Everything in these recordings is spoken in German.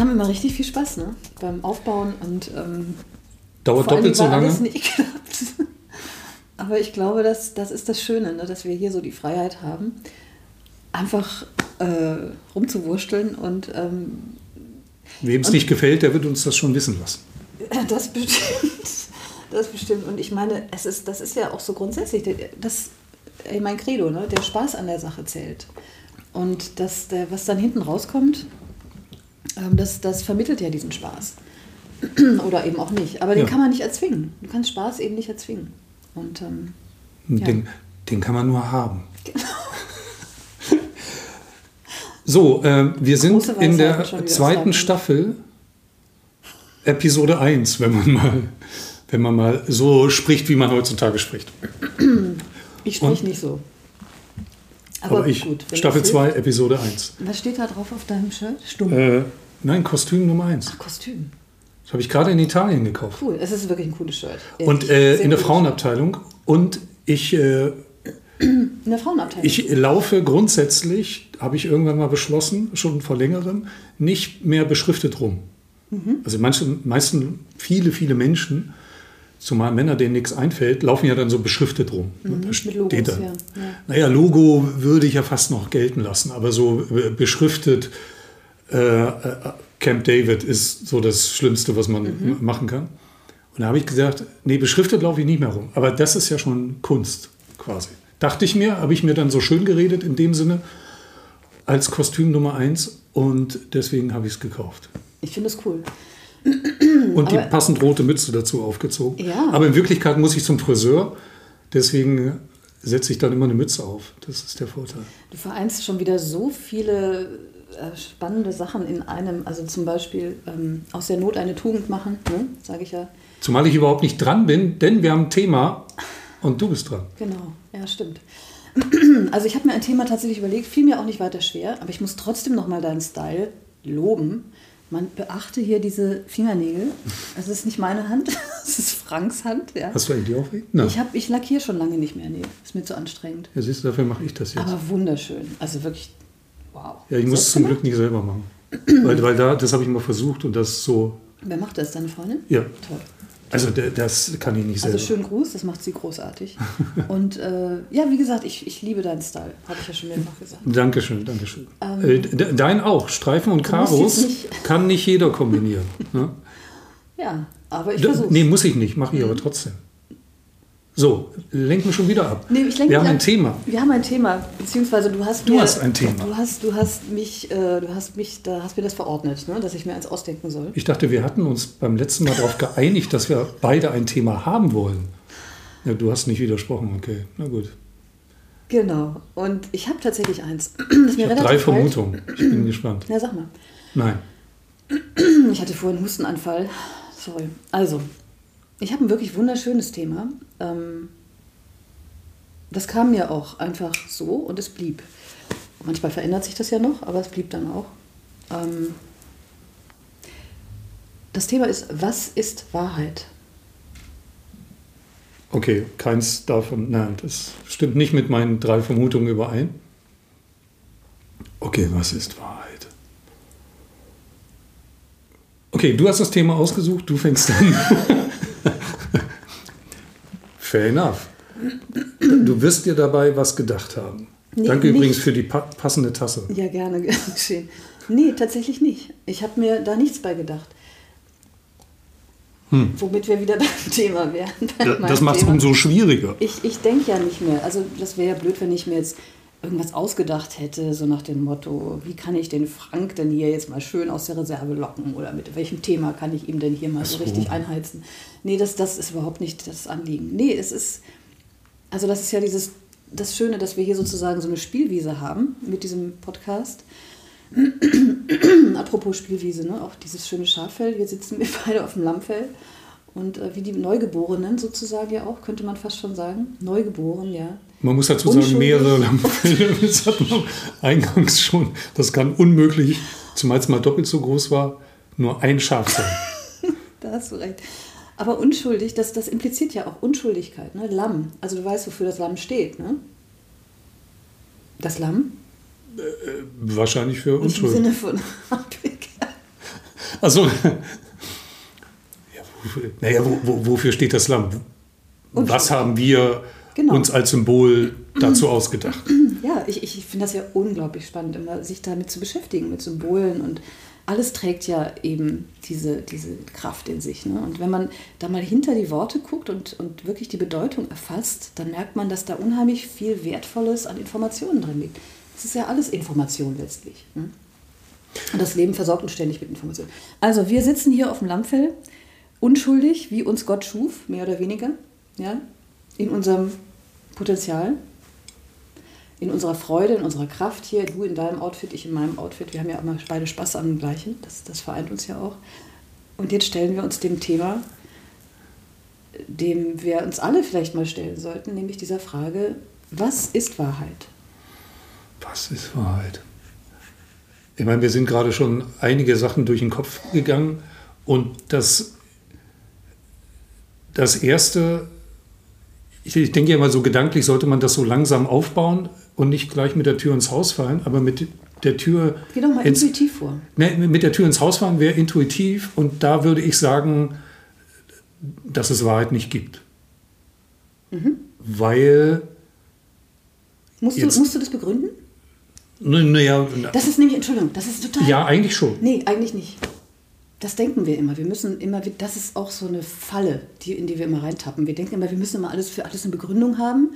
Wir haben immer richtig viel Spaß ne? beim Aufbauen und ähm, Dauert doppelt so lange. Aber ich glaube, das, das ist das Schöne, ne? dass wir hier so die Freiheit haben, einfach äh, rumzuwursteln und ähm, Wem es nicht gefällt, der wird uns das schon wissen lassen. das bestimmt. Das bestimmt. Und ich meine, es ist, das ist ja auch so grundsätzlich, das, ey, mein Credo, ne? der Spaß an der Sache zählt. Und das, der, was dann hinten rauskommt, das, das vermittelt ja diesen Spaß. Oder eben auch nicht. Aber den Ja. kann man nicht erzwingen. Du kannst Spaß eben nicht erzwingen. Und ähm, Ja. Den, den kann man nur haben. So, äh, wir sind in der zweiten sagen. Staffel, Episode 1, wenn man mal, wenn man mal so spricht, wie man heutzutage spricht. ich spreche Und? nicht so. Aber, ich, gut, Staffel das 2, hilft. Episode 1. Was steht da drauf auf deinem Shirt? Stumm. Äh, nein, Kostüm Nummer 1. Ach, Kostüm. Das habe ich gerade in Italien gekauft. Cool. Es ist wirklich ein cooles Shirt. Und äh, in der Frauenabteilung. Und ich äh, Shirt. In der Frauenabteilung. Ich laufe grundsätzlich, habe ich irgendwann mal beschlossen, schon vor längerem, nicht mehr beschriftet rum. Also manche, meisten, viele, viele Menschen, zumal Männer, denen nichts einfällt, laufen ja dann so beschriftet rum. Da mit Logos, steht dann. ja, ja. Naja, Logo würde ich ja fast noch gelten lassen, aber so äh, beschriftet äh, äh, Camp David ist so das Schlimmste, was man Mhm. machen kann. Und da habe ich gesagt, nee, beschriftet laufe ich nicht mehr rum. Aber das ist ja schon Kunst quasi. Dachte ich mir, habe ich mir dann so schön geredet in dem Sinne als Kostüm Nummer eins und deswegen habe ich es gekauft. Ich finde es cool. Und die Aber- passend rote Mütze dazu aufgezogen. Ja. Aber in Wirklichkeit muss ich zum Friseur, deswegen setze ich dann immer eine Mütze auf. Das ist der Vorteil. Du vereinst schon wieder so viele äh, spannende Sachen in einem. Also zum Beispiel ähm, aus der Not eine Tugend machen, ne? sage ich ja. Zumal ich überhaupt nicht dran bin, denn wir haben ein Thema und du bist dran. Genau, ja, stimmt. Also ich habe mir ein Thema tatsächlich überlegt, fiel mir auch nicht weiter schwer, aber ich muss trotzdem nochmal deinen Style loben. Man beachte hier diese Fingernägel. Das ist nicht meine Hand, das ist Franks Hand. Ja. Hast du eigentlich auch weh? Nein. Ich, hab- ich lackiere schon lange nicht mehr. Nee, ist mir zu anstrengend. Ja, siehst du, dafür mache ich das jetzt. Aber wunderschön. Also wirklich, wow. ja, ich muss es zum Glück nicht selber machen. weil, weil da, das habe ich mal versucht und das so, Wer macht das? Deine Freundin? ja, Toll. also das kann ich nicht selber. Also schönen Gruß, das macht sie großartig. Und äh, ja, wie gesagt, ich, ich liebe deinen Style, habe ich ja schon mehrfach gesagt. Dankeschön, Dankeschön. äh, de- dein auch. Streifen und Ähm, Karos nicht- kann nicht jeder kombinieren. ne? Ja, aber ich versuche Nee, muss ich nicht, mache ich aber trotzdem. So, lenken schon wieder ab. Nee, Wir haben ein ab. Thema. Wir haben ein Thema, beziehungsweise du hast Du mir, hast ein Thema. Du hast, du hast mich, äh, du hast mich, da hast mir das verordnet, ne, dass ich mir eins ausdenken soll. Ich dachte, wir hatten uns beim letzten Mal darauf geeinigt, dass wir beide ein Thema haben wollen. Ja, du hast nicht widersprochen, okay. Na gut. Genau. Und ich habe tatsächlich eins. Das Ich habe drei. Vermutungen. Ich bin gespannt. Ja, sag mal. Nein. Ich hatte vorhin einen Hustenanfall. Sorry. Also, ich habe ein wirklich wunderschönes Thema. Ähm, das kam mir auch einfach so und es blieb. Manchmal verändert sich das ja noch, aber es blieb dann auch. Ähm, das Thema ist, was ist Wahrheit? Okay, keins davon. Nein, das stimmt nicht mit meinen drei Vermutungen überein. Okay, was ist Wahrheit? Okay, du hast das Thema ausgesucht, du fängst an. Fair enough. Du wirst dir dabei was gedacht haben. Nee, Danke nicht. übrigens für die pa passende Tasse. Ja, gerne gern geschehen. Nee, tatsächlich nicht. Ich habe mir da nichts bei gedacht. Womit wir wieder beim Thema wären. bei Hm. Das macht es umso schwieriger. Ich, ich denke ja nicht mehr. Also das wäre ja blöd, wenn ich mir jetzt irgendwas ausgedacht hätte, so nach dem Motto, wie kann ich den Frank denn hier jetzt mal schön aus der Reserve locken oder mit welchem Thema kann ich ihm denn hier mal so so. richtig einheizen. Nee, das, das ist überhaupt nicht das Anliegen. Nee, es ist, also das ist ja dieses, das Schöne, dass wir hier sozusagen so eine Spielwiese haben mit diesem Podcast. Apropos Spielwiese, ne? auch dieses schöne Schaffell. Hier sitzen wir beide auf dem Lammfell. Und äh, wie die Neugeborenen sozusagen ja auch, könnte man fast schon sagen. Neugeboren, ja. Man muss dazu sagen, Unschuldig. mehrere Lammfelle. Das hat man eingangs schon. Das kann unmöglich, zumal es mal doppelt so groß war, nur ein Schaf sein. Da hast du recht. Aber unschuldig, das, das impliziert ja auch Unschuldigkeit. Ne? Lamm. Also du weißt, wofür das Lamm steht. Ne? Das Lamm? Äh, wahrscheinlich für Nicht im Unschuld. Sinne von. Also, ja, wofür, naja, wo, wo, wofür steht das Lamm? Was Unschuld. haben wir Genau. uns als Symbol dazu ausgedacht? Ja, ich, ich finde das ja unglaublich spannend, immer sich damit zu beschäftigen, mit Symbolen und alles trägt ja eben diese, diese Kraft in sich. Ne? Und wenn man da mal hinter die Worte guckt und, und wirklich die Bedeutung erfasst, dann merkt man, dass da unheimlich viel Wertvolles an Informationen drin liegt. Es ist ja alles Information letztlich. Ne? Und das Leben versorgt uns ständig mit Informationen. Also, wir sitzen hier auf dem Lammfell, unschuldig, wie uns Gott schuf, mehr oder weniger, ja, in unserem Potenzial, in unserer Freude, in unserer Kraft hier, du in deinem Outfit, ich in meinem Outfit. Wir haben ja immer beide Spaß am gleichen, das, das vereint uns ja auch. Und jetzt stellen wir uns dem Thema, dem wir uns alle vielleicht mal stellen sollten, nämlich dieser Frage, was ist Wahrheit? Was ist Wahrheit? Ich meine, wir sind gerade schon einige Sachen durch den Kopf gegangen und das, das Erste, ich, ich denke ja immer so gedanklich, sollte man das so langsam aufbauen und nicht gleich mit der Tür ins Haus fallen, aber mit der Tür Geh doch mal ins, intuitiv vor. Ne, mit der Tür ins Haus fahren wäre intuitiv und da würde ich sagen, dass es Wahrheit nicht gibt. Weil, Musst du, Jetzt- musst du das begründen? naja, Das ist nämlich, Entschuldigung, das ist total. ja, eigentlich schon. Nee, eigentlich nicht. Das denken wir immer. Wir müssen immer, das ist auch so eine Falle, die, in die wir immer reintappen. Wir denken immer, wir müssen immer alles für alles eine Begründung haben.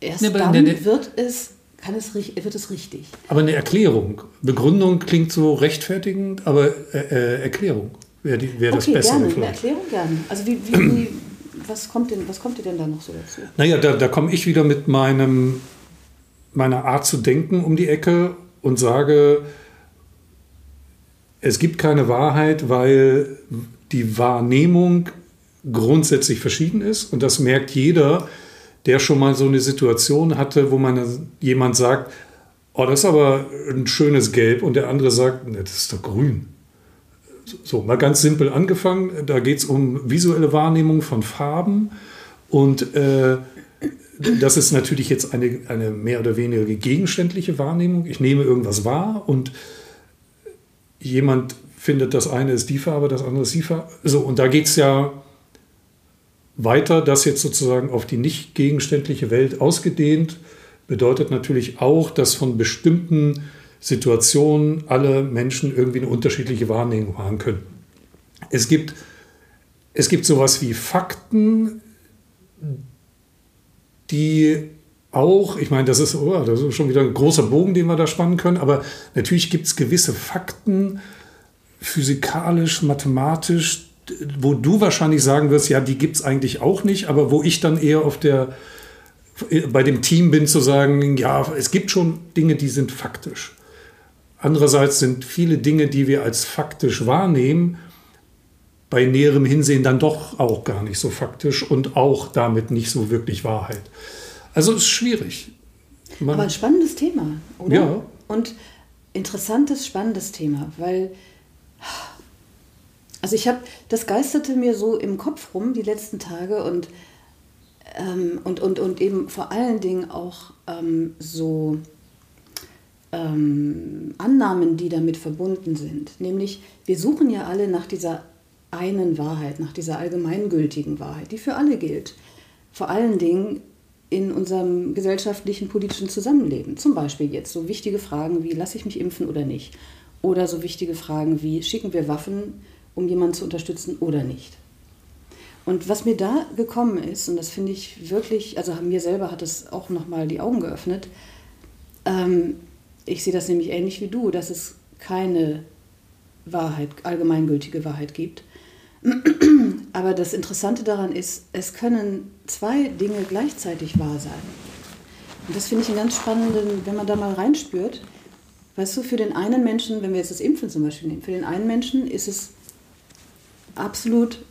Erst Ja, aber dann der- der- wird, es, kann es, wird es richtig. Aber eine Erklärung. Begründung klingt so rechtfertigend, aber äh, äh, Erklärung wäre wär das okay, Bessere gerne, eine vielleicht. Erklärung gerne. Also wie, wie, wie, was, kommt denn, was kommt dir denn da noch so dazu? Naja, da, da komme ich wieder mit meinem, meiner Art zu denken um die Ecke und sage, es gibt keine Wahrheit, weil die Wahrnehmung grundsätzlich verschieden ist. Und das merkt jeder, der schon mal so eine Situation hatte, wo man jemand sagt, oh, das ist aber ein schönes Gelb. Und der andere sagt, ne, das ist doch grün. So, mal ganz simpel angefangen. Da geht es um visuelle Wahrnehmung von Farben. Und äh, das ist natürlich jetzt eine, eine mehr oder weniger gegenständliche Wahrnehmung. Ich nehme irgendwas wahr und jemand findet, das eine ist die Farbe, das andere ist die Farbe. So, und da geht es ja weiter, das jetzt sozusagen auf die nicht gegenständliche Welt ausgedehnt, bedeutet natürlich auch, dass von bestimmten Situationen alle Menschen irgendwie eine unterschiedliche Wahrnehmung haben können. Es gibt, es gibt sowas wie Fakten, die auch, ich meine, das ist, oh, das ist schon wieder ein großer Bogen, den wir da spannen können, aber natürlich gibt es gewisse Fakten, physikalisch, mathematisch, wo du wahrscheinlich sagen wirst, ja, die gibt es eigentlich auch nicht, aber wo ich dann eher auf der, bei dem Team bin zu sagen, ja, es gibt schon Dinge, die sind faktisch. Andererseits sind viele Dinge, die wir als faktisch wahrnehmen, bei näherem Hinsehen dann doch auch gar nicht so faktisch und auch damit nicht so wirklich Wahrheit. Also es ist schwierig. Man, Aber ein spannendes Thema, oder? Ja. Und interessantes, spannendes Thema, weil. Also ich habe, das geisterte mir so im Kopf rum die letzten Tage und, ähm, und, und, und eben vor allen Dingen auch ähm, so ähm, Annahmen, die damit verbunden sind. Nämlich, wir suchen ja alle nach dieser einen Wahrheit, nach dieser allgemeingültigen Wahrheit, die für alle gilt. Vor allen Dingen in unserem gesellschaftlichen, politischen Zusammenleben. Zum Beispiel jetzt so wichtige Fragen wie, lasse ich mich impfen oder nicht? Oder so wichtige Fragen wie, schicken wir Waffen, um jemanden zu unterstützen oder nicht? Und was mir da gekommen ist, und das finde ich wirklich, also mir selber hat es auch nochmal die Augen geöffnet, ähm, ich sehe das nämlich ähnlich wie du, dass es keine Wahrheit, allgemeingültige Wahrheit gibt. Aber das Interessante daran ist, es können zwei Dinge gleichzeitig wahr sein. Und das finde ich einen ganz spannenden, wenn man da mal reinspürt. Weißt du, für den einen Menschen, wenn wir jetzt das Impfen zum Beispiel nehmen, für den einen Menschen ist es absolut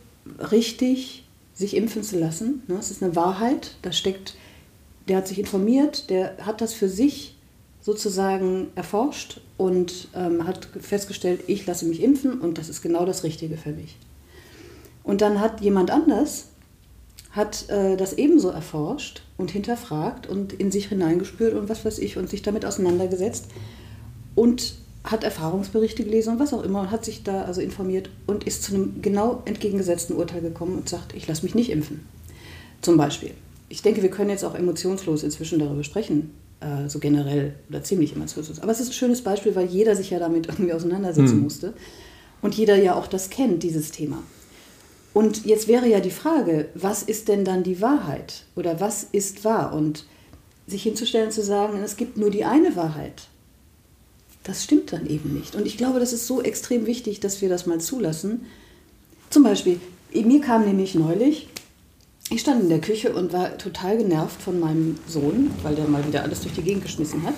richtig, sich impfen zu lassen. Ne? Es ist eine Wahrheit, da steckt, der hat sich informiert, der hat das für sich sozusagen erforscht und ähm, hat festgestellt, ich lasse mich impfen und das ist genau das Richtige für mich. Und dann hat jemand anders hat äh, das ebenso erforscht und hinterfragt und in sich hineingespürt und was weiß ich und sich damit auseinandergesetzt und hat Erfahrungsberichte gelesen und was auch immer und hat sich da also informiert und ist zu einem genau entgegengesetzten Urteil gekommen und sagt, ich lasse mich nicht impfen. Zum Beispiel. Ich denke, wir können jetzt auch emotionslos inzwischen darüber sprechen, äh, so generell oder ziemlich emotionslos. Aber es ist ein schönes Beispiel, weil jeder sich ja damit irgendwie auseinandersetzen mhm. musste und jeder ja auch das kennt, dieses Thema. Und jetzt wäre ja die Frage, was ist denn dann die Wahrheit oder was ist wahr? Und sich hinzustellen, zu sagen, es gibt nur die eine Wahrheit das stimmt dann eben nicht. Und ich glaube, das ist so extrem wichtig, dass wir das mal zulassen. Zum Beispiel, mir kam nämlich neulich, ich stand in der Küche und war total genervt von meinem Sohn, weil der mal wieder alles durch die Gegend geschmissen hat.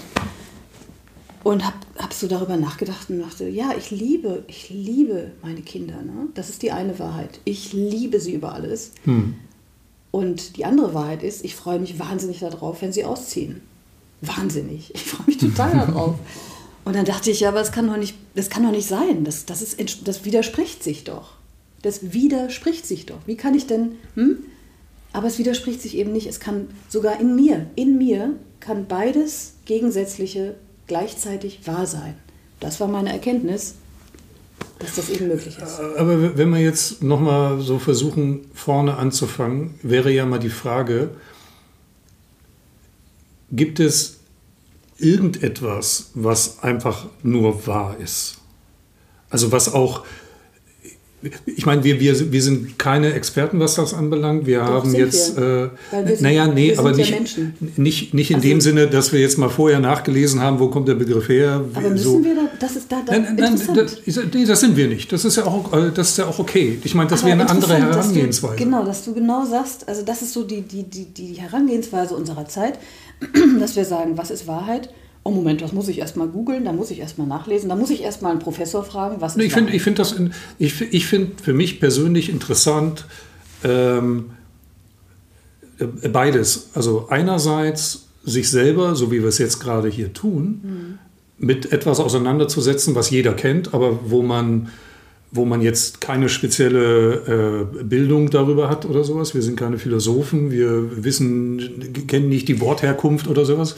Und habe hab so darüber nachgedacht und dachte, ja, ich liebe, ich liebe meine Kinder. Ne? Das ist die eine Wahrheit. Ich liebe sie über alles. Hm. Und die andere Wahrheit ist, ich freue mich wahnsinnig darauf, wenn sie ausziehen. Wahnsinnig. Ich freue mich total darauf. Und dann dachte ich, ja, aber das kann doch nicht, das kann doch nicht sein. Das, das, ist, das widerspricht sich doch. Das widerspricht sich doch. Wie kann ich denn, hm? Aber es widerspricht sich eben nicht. Es kann sogar in mir, in mir kann beides Gegensätzliche gleichzeitig wahr sein. Das war meine Erkenntnis, dass das eben möglich ist. Aber wenn wir jetzt nochmal so versuchen, vorne anzufangen, wäre ja mal die Frage, gibt es irgendetwas, was einfach nur wahr ist. Also was auch, ich meine, wir, wir, wir sind keine Experten, was das anbelangt. Wir Doch, haben jetzt, wir. Äh, wir sind, naja, nee, aber nicht, ja nicht, nicht in also, dem Sinne, dass wir jetzt mal vorher nachgelesen haben, wo kommt der Begriff her. Aber müssen so. wir da, das ist da, da nein, nein, das, nee, das sind wir nicht. Das ist ja auch, äh, das ist ja auch okay. Ich meine, das wäre eine andere Herangehensweise. Du, genau, dass du genau sagst, also das ist so die, die, die, die Herangehensweise unserer Zeit dass wir sagen, was ist Wahrheit? Oh Moment, das muss ich erstmal googeln, da muss ich erstmal nachlesen, da muss ich erstmal einen Professor fragen, was ist Ich finde ich find das in, ich, ich find für mich persönlich interessant ähm, äh, beides. Also einerseits sich selber, so wie wir es jetzt gerade hier tun, mhm. mit etwas auseinanderzusetzen, was jeder kennt, aber wo man wo man jetzt keine spezielle äh, Bildung darüber hat oder sowas. Wir sind keine Philosophen, wir wissen, kennen nicht die Wortherkunft oder sowas.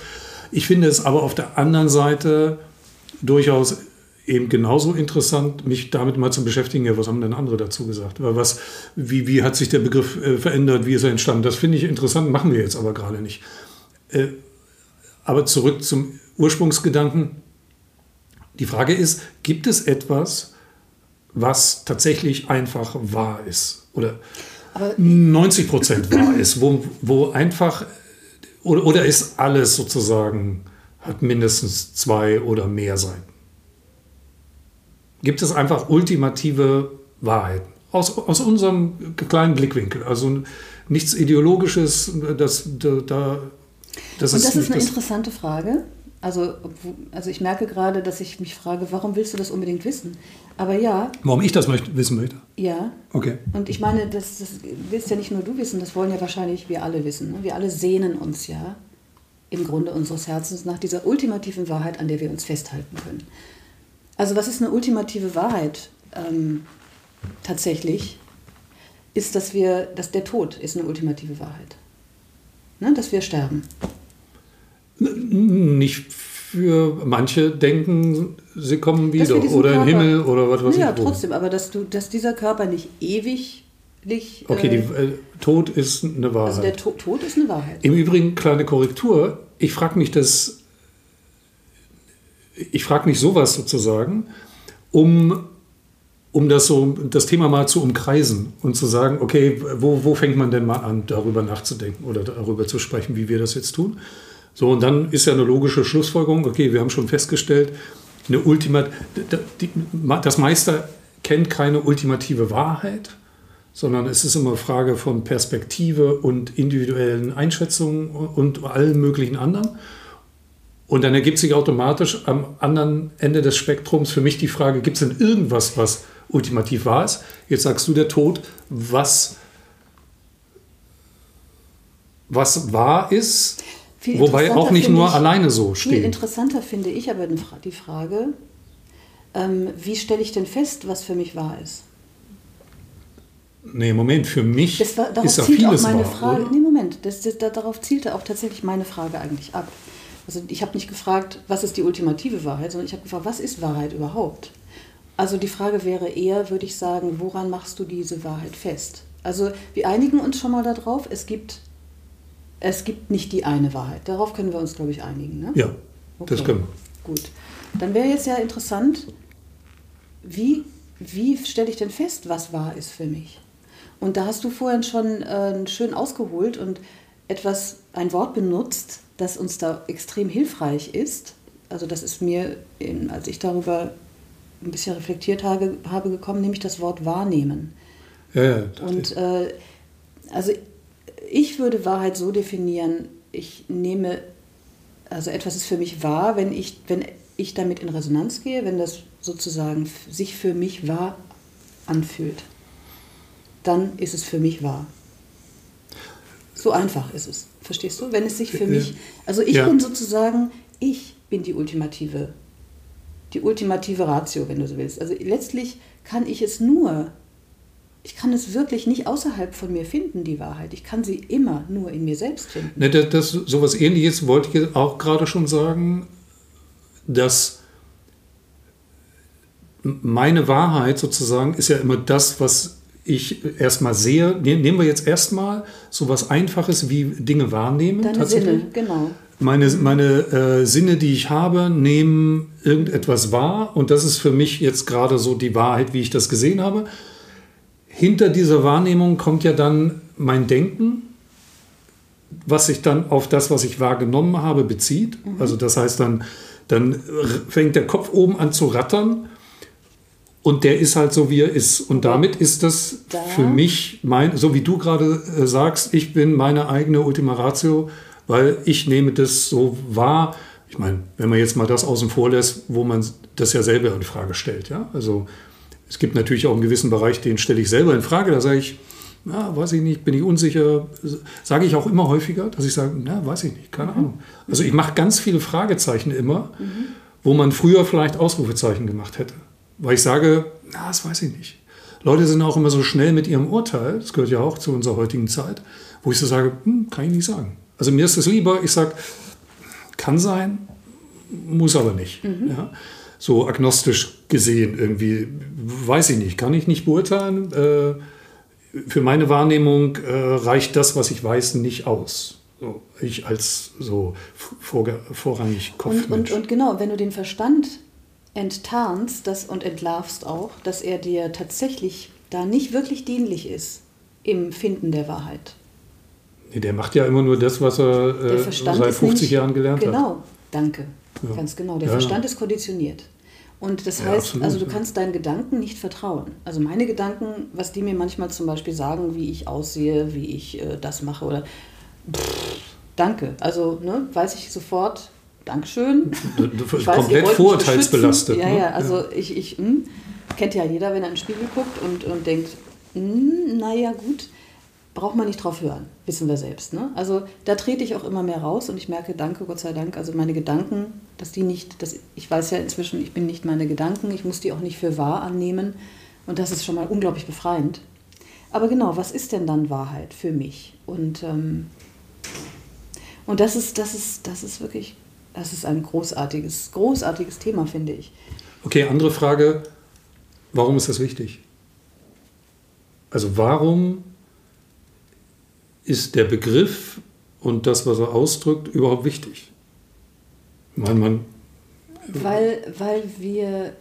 Ich finde es aber auf der anderen Seite durchaus eben genauso interessant, mich damit mal zu beschäftigen, ja, was haben denn andere dazu gesagt? Was, wie, wie hat sich der Begriff äh, verändert, wie ist er entstanden? Das finde ich interessant, machen wir jetzt aber gerade nicht. Äh, aber zurück zum Ursprungsgedanken. Die Frage ist, gibt es etwas, was tatsächlich einfach wahr ist oder Aber 90 Prozent wahr ist, wo, wo einfach oder, oder ist alles sozusagen hat mindestens zwei oder mehr Seiten. Gibt es einfach ultimative Wahrheiten aus, aus unserem kleinen Blickwinkel, also nichts ideologisches, das da das Und das ist, ist eine interessante Frage. Also, also ich merke gerade, dass ich mich frage, warum willst du das unbedingt wissen? Aber ja. Warum ich das möchte, wissen möchte? Ja. Okay. Und ich meine, das, das willst ja nicht nur du wissen, das wollen ja wahrscheinlich wir alle wissen. Ne? Wir alle sehnen uns ja im Grunde unseres Herzens nach dieser ultimativen Wahrheit, an der wir uns festhalten können. Also was ist eine ultimative Wahrheit ähm, tatsächlich? Ist, dass wir, dass der Tod ist eine ultimative Wahrheit. Ne? Dass wir sterben. Nicht für manche denken, sie kommen wieder oder im Himmel oder was weiß ja, ich. Ja, trotzdem, aber dass, du, dass dieser Körper nicht ewig Okay, äh, die, äh, Tod ist eine Wahrheit. Also der to Tod ist eine Wahrheit. Im Übrigen, kleine Korrektur, ich frage mich das, ich frage mich sowas sozusagen, um, um das, so, das Thema mal zu umkreisen und zu sagen, okay, wo, wo fängt man denn mal an, darüber nachzudenken oder darüber zu sprechen, wie wir das jetzt tun? So, und dann ist ja eine logische Schlussfolgerung, okay, wir haben schon festgestellt, eine Ultima, das Meister kennt keine ultimative Wahrheit, sondern es ist immer Frage von Perspektive und individuellen Einschätzungen und allen möglichen anderen. Und dann ergibt sich automatisch am anderen Ende des Spektrums für mich die Frage, gibt es denn irgendwas, was ultimativ wahr ist? Jetzt sagst du der Tod, was, was wahr ist, Wobei auch nicht nur ich, alleine so steht. Viel interessanter finde ich aber die Frage, ähm, wie stelle ich denn fest, was für mich wahr ist? Nee, Moment, für mich das war, ist ja vieles auch meine wahr, Frage. Oder? Nee, Moment, Moment, das, das, darauf zielte auch tatsächlich meine Frage eigentlich ab. Also ich habe nicht gefragt, was ist die ultimative Wahrheit, sondern ich habe gefragt, was ist Wahrheit überhaupt? Also die Frage wäre eher, würde ich sagen, woran machst du diese Wahrheit fest? Also wir einigen uns schon mal darauf, es gibt, es gibt nicht die eine Wahrheit. Darauf können wir uns, glaube ich, einigen. Ne? Ja, okay. das können wir. Gut. Dann wäre jetzt ja interessant, wie, wie stelle ich denn fest, was wahr ist für mich? Und da hast du vorhin schon äh, schön ausgeholt und etwas, ein Wort benutzt, das uns da extrem hilfreich ist. Also das ist mir, in, als ich darüber ein bisschen reflektiert habe, habe gekommen, nämlich das Wort wahrnehmen. Ja, ja, und äh, also ich würde Wahrheit so definieren, ich nehme, also etwas ist für mich wahr, wenn ich, wenn ich damit in Resonanz gehe, wenn das sozusagen sich für mich wahr anfühlt, dann ist es für mich wahr. So einfach ist es. Verstehst du? Wenn es sich für mich, also ich ja. bin sozusagen, ich bin die ultimative, die ultimative Ratio, wenn du so willst. Also letztlich kann ich es nur, ich kann es wirklich nicht außerhalb von mir finden, die Wahrheit. Ich kann sie immer nur in mir selbst finden. Ne, das, das, sowas ähnliches wollte ich auch gerade schon sagen, dass meine Wahrheit sozusagen ist ja immer das, was ich erstmal sehe. Ne, nehmen wir jetzt erstmal so was Einfaches wie Dinge wahrnehmen. Deine Sinne, genau. Meine, meine äh, Sinne, die ich habe, nehmen irgendetwas wahr und das ist für mich jetzt gerade so die Wahrheit, wie ich das gesehen habe. Hinter dieser Wahrnehmung kommt ja dann mein Denken, was sich dann auf das, was ich wahrgenommen habe, bezieht. Mhm. Also das heißt dann, dann fängt der Kopf oben an zu rattern und der ist halt so, wie er ist. Und damit ist das da. für mich, mein, so wie du gerade äh, sagst, ich bin meine eigene Ultima Ratio, weil ich nehme das so wahr. Ich meine, wenn man jetzt mal das außen vor lässt, wo man das ja selber in Frage stellt. Ja? Also es gibt natürlich auch einen gewissen Bereich, den stelle ich selber in Frage. Da sage ich, na, weiß ich nicht, bin ich unsicher. Sage ich auch immer häufiger, dass ich sage, na, weiß ich nicht, keine mhm. Ahnung. Also ich mache ganz viele Fragezeichen immer, mhm. wo man früher vielleicht Ausrufezeichen gemacht hätte. Weil ich sage, na, das weiß ich nicht. Leute sind auch immer so schnell mit ihrem Urteil, das gehört ja auch zu unserer heutigen Zeit, wo ich so sage, hm, kann ich nicht sagen. Also mir ist es lieber, ich sage, kann sein, muss aber nicht. Mhm. Ja? So agnostisch gesehen irgendwie, weiß ich nicht, kann ich nicht beurteilen. Äh, für meine Wahrnehmung äh, reicht das, was ich weiß, nicht aus. So, ich als so vor, vorrangig Kopfmensch. Und, und, und genau, wenn du den Verstand enttarnst das und entlarvst auch, dass er dir tatsächlich da nicht wirklich dienlich ist im Finden der Wahrheit. Nee, der macht ja immer nur das, was er äh, seit 50 nämlich, Jahren gelernt genau, hat. Genau, danke. Ja. Ganz genau. Der ja, Verstand ja. ist konditioniert. Und das heißt, absolut, also du kannst deinen Gedanken nicht vertrauen. Also meine Gedanken, was die mir manchmal zum Beispiel sagen, wie ich aussehe, wie ich äh, das mache oder pff, danke. Also ne, weiß ich sofort, Dankeschön. Du, du, weiß, komplett vorurteilsbelastet. Ja, ne? ja, also ich, ich mh, hm, kennt ja jeder, wenn er in den Spiegel guckt und, und denkt, hm, naja, gut, braucht man nicht drauf hören, wissen wir selbst. Ne? Also da trete ich auch immer mehr raus und ich merke, danke, Gott sei Dank, also meine Gedanken, dass die nicht, dass, ich weiß ja inzwischen, ich bin nicht meine Gedanken, ich muss die auch nicht für wahr annehmen und das ist schon mal unglaublich befreiend. Aber genau, was ist denn dann Wahrheit für mich? Und, ähm, und das, ist, das, ist, das ist wirklich das ist ein großartiges, großartiges Thema, finde ich. Okay, andere Frage. Warum ist das wichtig? Also warum ist der Begriff und das, was er ausdrückt, überhaupt wichtig? Weil man. Weil, weil wir.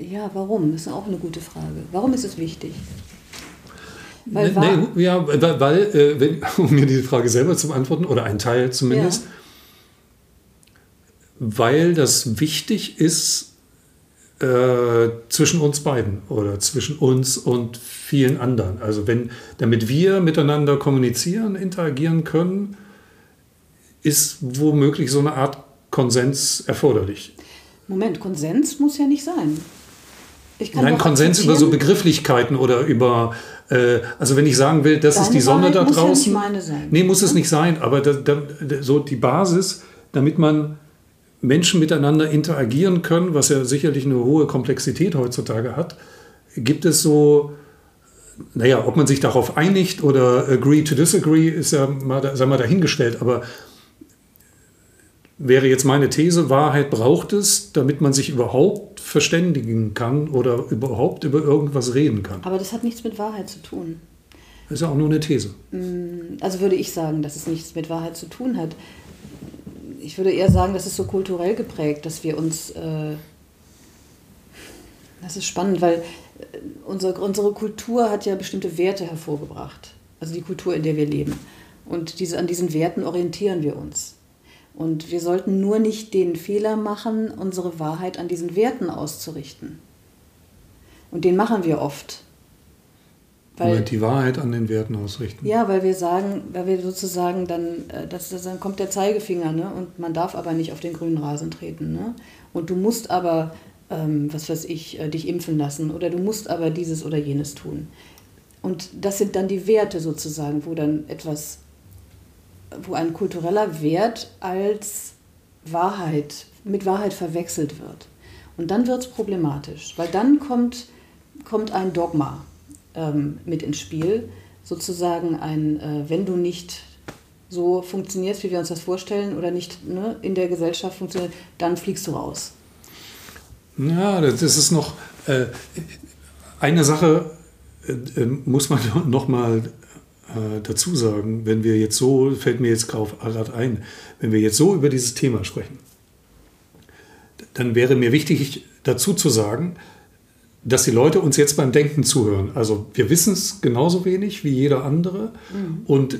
Ja, warum? Das ist auch eine gute Frage. Warum ist es wichtig? Weil, nee, ja, weil, weil äh, wenn, um mir diese Frage selber zu beantworten, oder ein Teil zumindest, ja weil das wichtig ist äh, zwischen uns beiden oder zwischen uns und vielen anderen. Also wenn, damit wir miteinander kommunizieren, interagieren können, ist womöglich so eine Art Konsens erforderlich. Moment, Konsens muss ja nicht sein. Nein, Konsens über so Begrifflichkeiten oder über, äh, also wenn ich sagen will, das Deine ist die Sonne Wahrheit da draußen. Muss ja nicht meine sein. Nee, muss es nicht sein, aber da, da, so die Basis, damit man Menschen miteinander interagieren können, was ja sicherlich eine hohe Komplexität heutzutage hat, gibt es so naja, ob man sich darauf einigt oder agree to disagree, ist ja mal, sei mal dahingestellt. Aber wäre jetzt meine These, Wahrheit braucht es, damit man sich überhaupt verständigen kann oder überhaupt über irgendwas reden kann. Aber das hat nichts mit Wahrheit zu tun. Das ist ja auch nur eine These. Mm, also würde ich sagen, dass es nichts mit Wahrheit zu tun hat. Ich würde eher sagen, das ist so kulturell geprägt, dass wir uns... Äh, das ist spannend, weil äh, unsere, unsere Kultur hat ja bestimmte Werte hervorgebracht. Also die Kultur, in der wir leben. Und diese, an diesen Werten orientieren wir uns. Und wir sollten nur nicht den Fehler machen, unsere Wahrheit an diesen Werten auszurichten. Und den machen wir oft. Weil, die Wahrheit an den Werten ausrichten. Ja, weil wir sagen, weil wir sozusagen dann, äh, das, das, dann kommt der Zeigefinger, ne? Und man darf aber nicht auf den grünen Rasen treten, ne? Und du musst aber, ähm, was weiß ich, äh, dich impfen lassen oder du musst aber dieses oder jenes tun. Und das sind dann die Werte sozusagen, wo dann etwas wo ein kultureller Wert als Wahrheit, mit Wahrheit verwechselt wird. Und dann wird es problematisch, weil dann kommt, kommt ein Dogma ähm, mit ins Spiel, sozusagen ein, äh, wenn du nicht so funktionierst, wie wir uns das vorstellen, oder nicht ne, in der Gesellschaft funktioniert, dann fliegst du raus. Ja, das ist noch äh, eine Sache, äh, äh muss man noch mal äh, dazu sagen, wenn wir jetzt so, fällt mir jetzt gerade ein, wenn wir jetzt so über dieses Thema sprechen, dann wäre mir wichtig dazu zu sagen, dass die Leute uns jetzt beim Denken zuhören. Also wir wissen es genauso wenig wie jeder andere mhm. und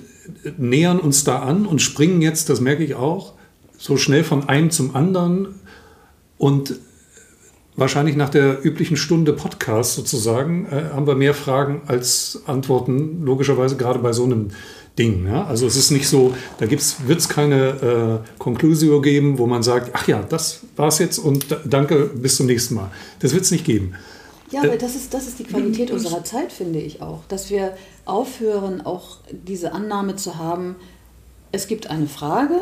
nähern uns da an und springen jetzt, das merke ich auch, so schnell von einem zum anderen und wahrscheinlich nach der üblichen Stunde Podcast sozusagen, äh, haben wir mehr Fragen als Antworten, logischerweise gerade bei so einem Ding. Ja? Also es ist nicht so, da wird es keine äh, Conclusio geben, wo man sagt, ach ja, das war's jetzt und danke, bis zum nächsten Mal. Das wird es nicht geben. Ja, aber äh, das ist, das ist die Qualität unserer Zeit, finde ich auch. Dass wir aufhören, auch diese Annahme zu haben, es gibt eine Frage,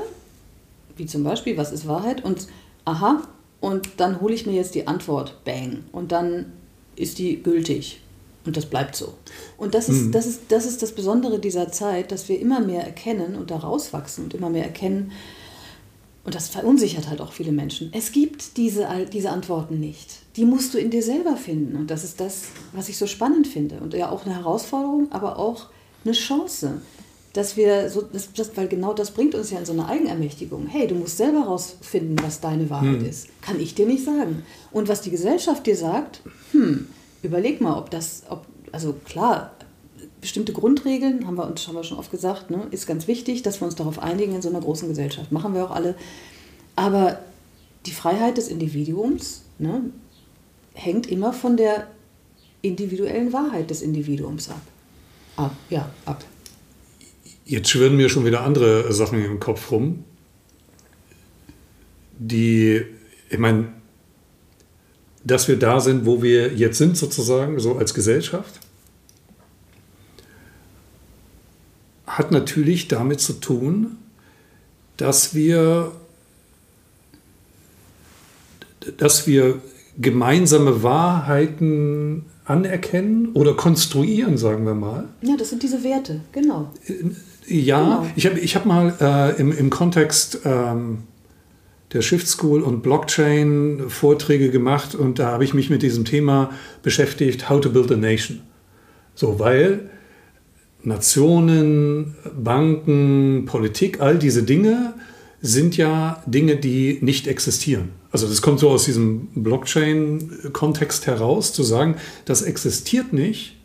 wie zum Beispiel, was ist Wahrheit? Und aha, und dann hole ich mir jetzt die Antwort, bang, und dann ist die gültig. Und das bleibt so. Und das ist, mhm. das, ist, das ist das Besondere dieser Zeit, dass wir immer mehr erkennen und da rauswachsen und immer mehr erkennen, und das verunsichert halt auch viele Menschen. Es gibt diese, diese Antworten nicht. Die musst du in dir selber finden. Und das ist das, was ich so spannend finde. Und ja auch eine Herausforderung, aber auch eine Chance dass wir so, das, das, weil genau das bringt uns ja in so eine Eigenermächtigung. Hey, du musst selber herausfinden, was deine Wahrheit hm. ist. Kann ich dir nicht sagen. Und was die Gesellschaft dir sagt, hm, überleg mal, ob das, ob, also klar, bestimmte Grundregeln, haben wir uns haben wir schon oft gesagt, ne, ist ganz wichtig, dass wir uns darauf einigen in so einer großen Gesellschaft. Machen wir auch alle. Aber die Freiheit des Individuums ne, hängt immer von der individuellen Wahrheit des Individuums ab. Ab, ja, ab. Jetzt schwirren mir schon wieder andere Sachen im Kopf rum, die, ich meine, dass wir da sind, wo wir jetzt sind, sozusagen, so als Gesellschaft, hat natürlich damit zu tun, dass wir, dass wir gemeinsame Wahrheiten anerkennen oder konstruieren, sagen wir mal. Ja, das sind diese Werte, genau. Ja, genau. ich habe ich hab mal äh, im, im Kontext ähm, der Shift School und Blockchain Vorträge gemacht und da habe ich mich mit diesem Thema beschäftigt, How to Build a Nation. So, weil Nationen, Banken, Politik, all diese Dinge sind ja Dinge, die nicht existieren. Also das kommt so aus diesem Blockchain-Kontext heraus, zu sagen, das existiert nicht,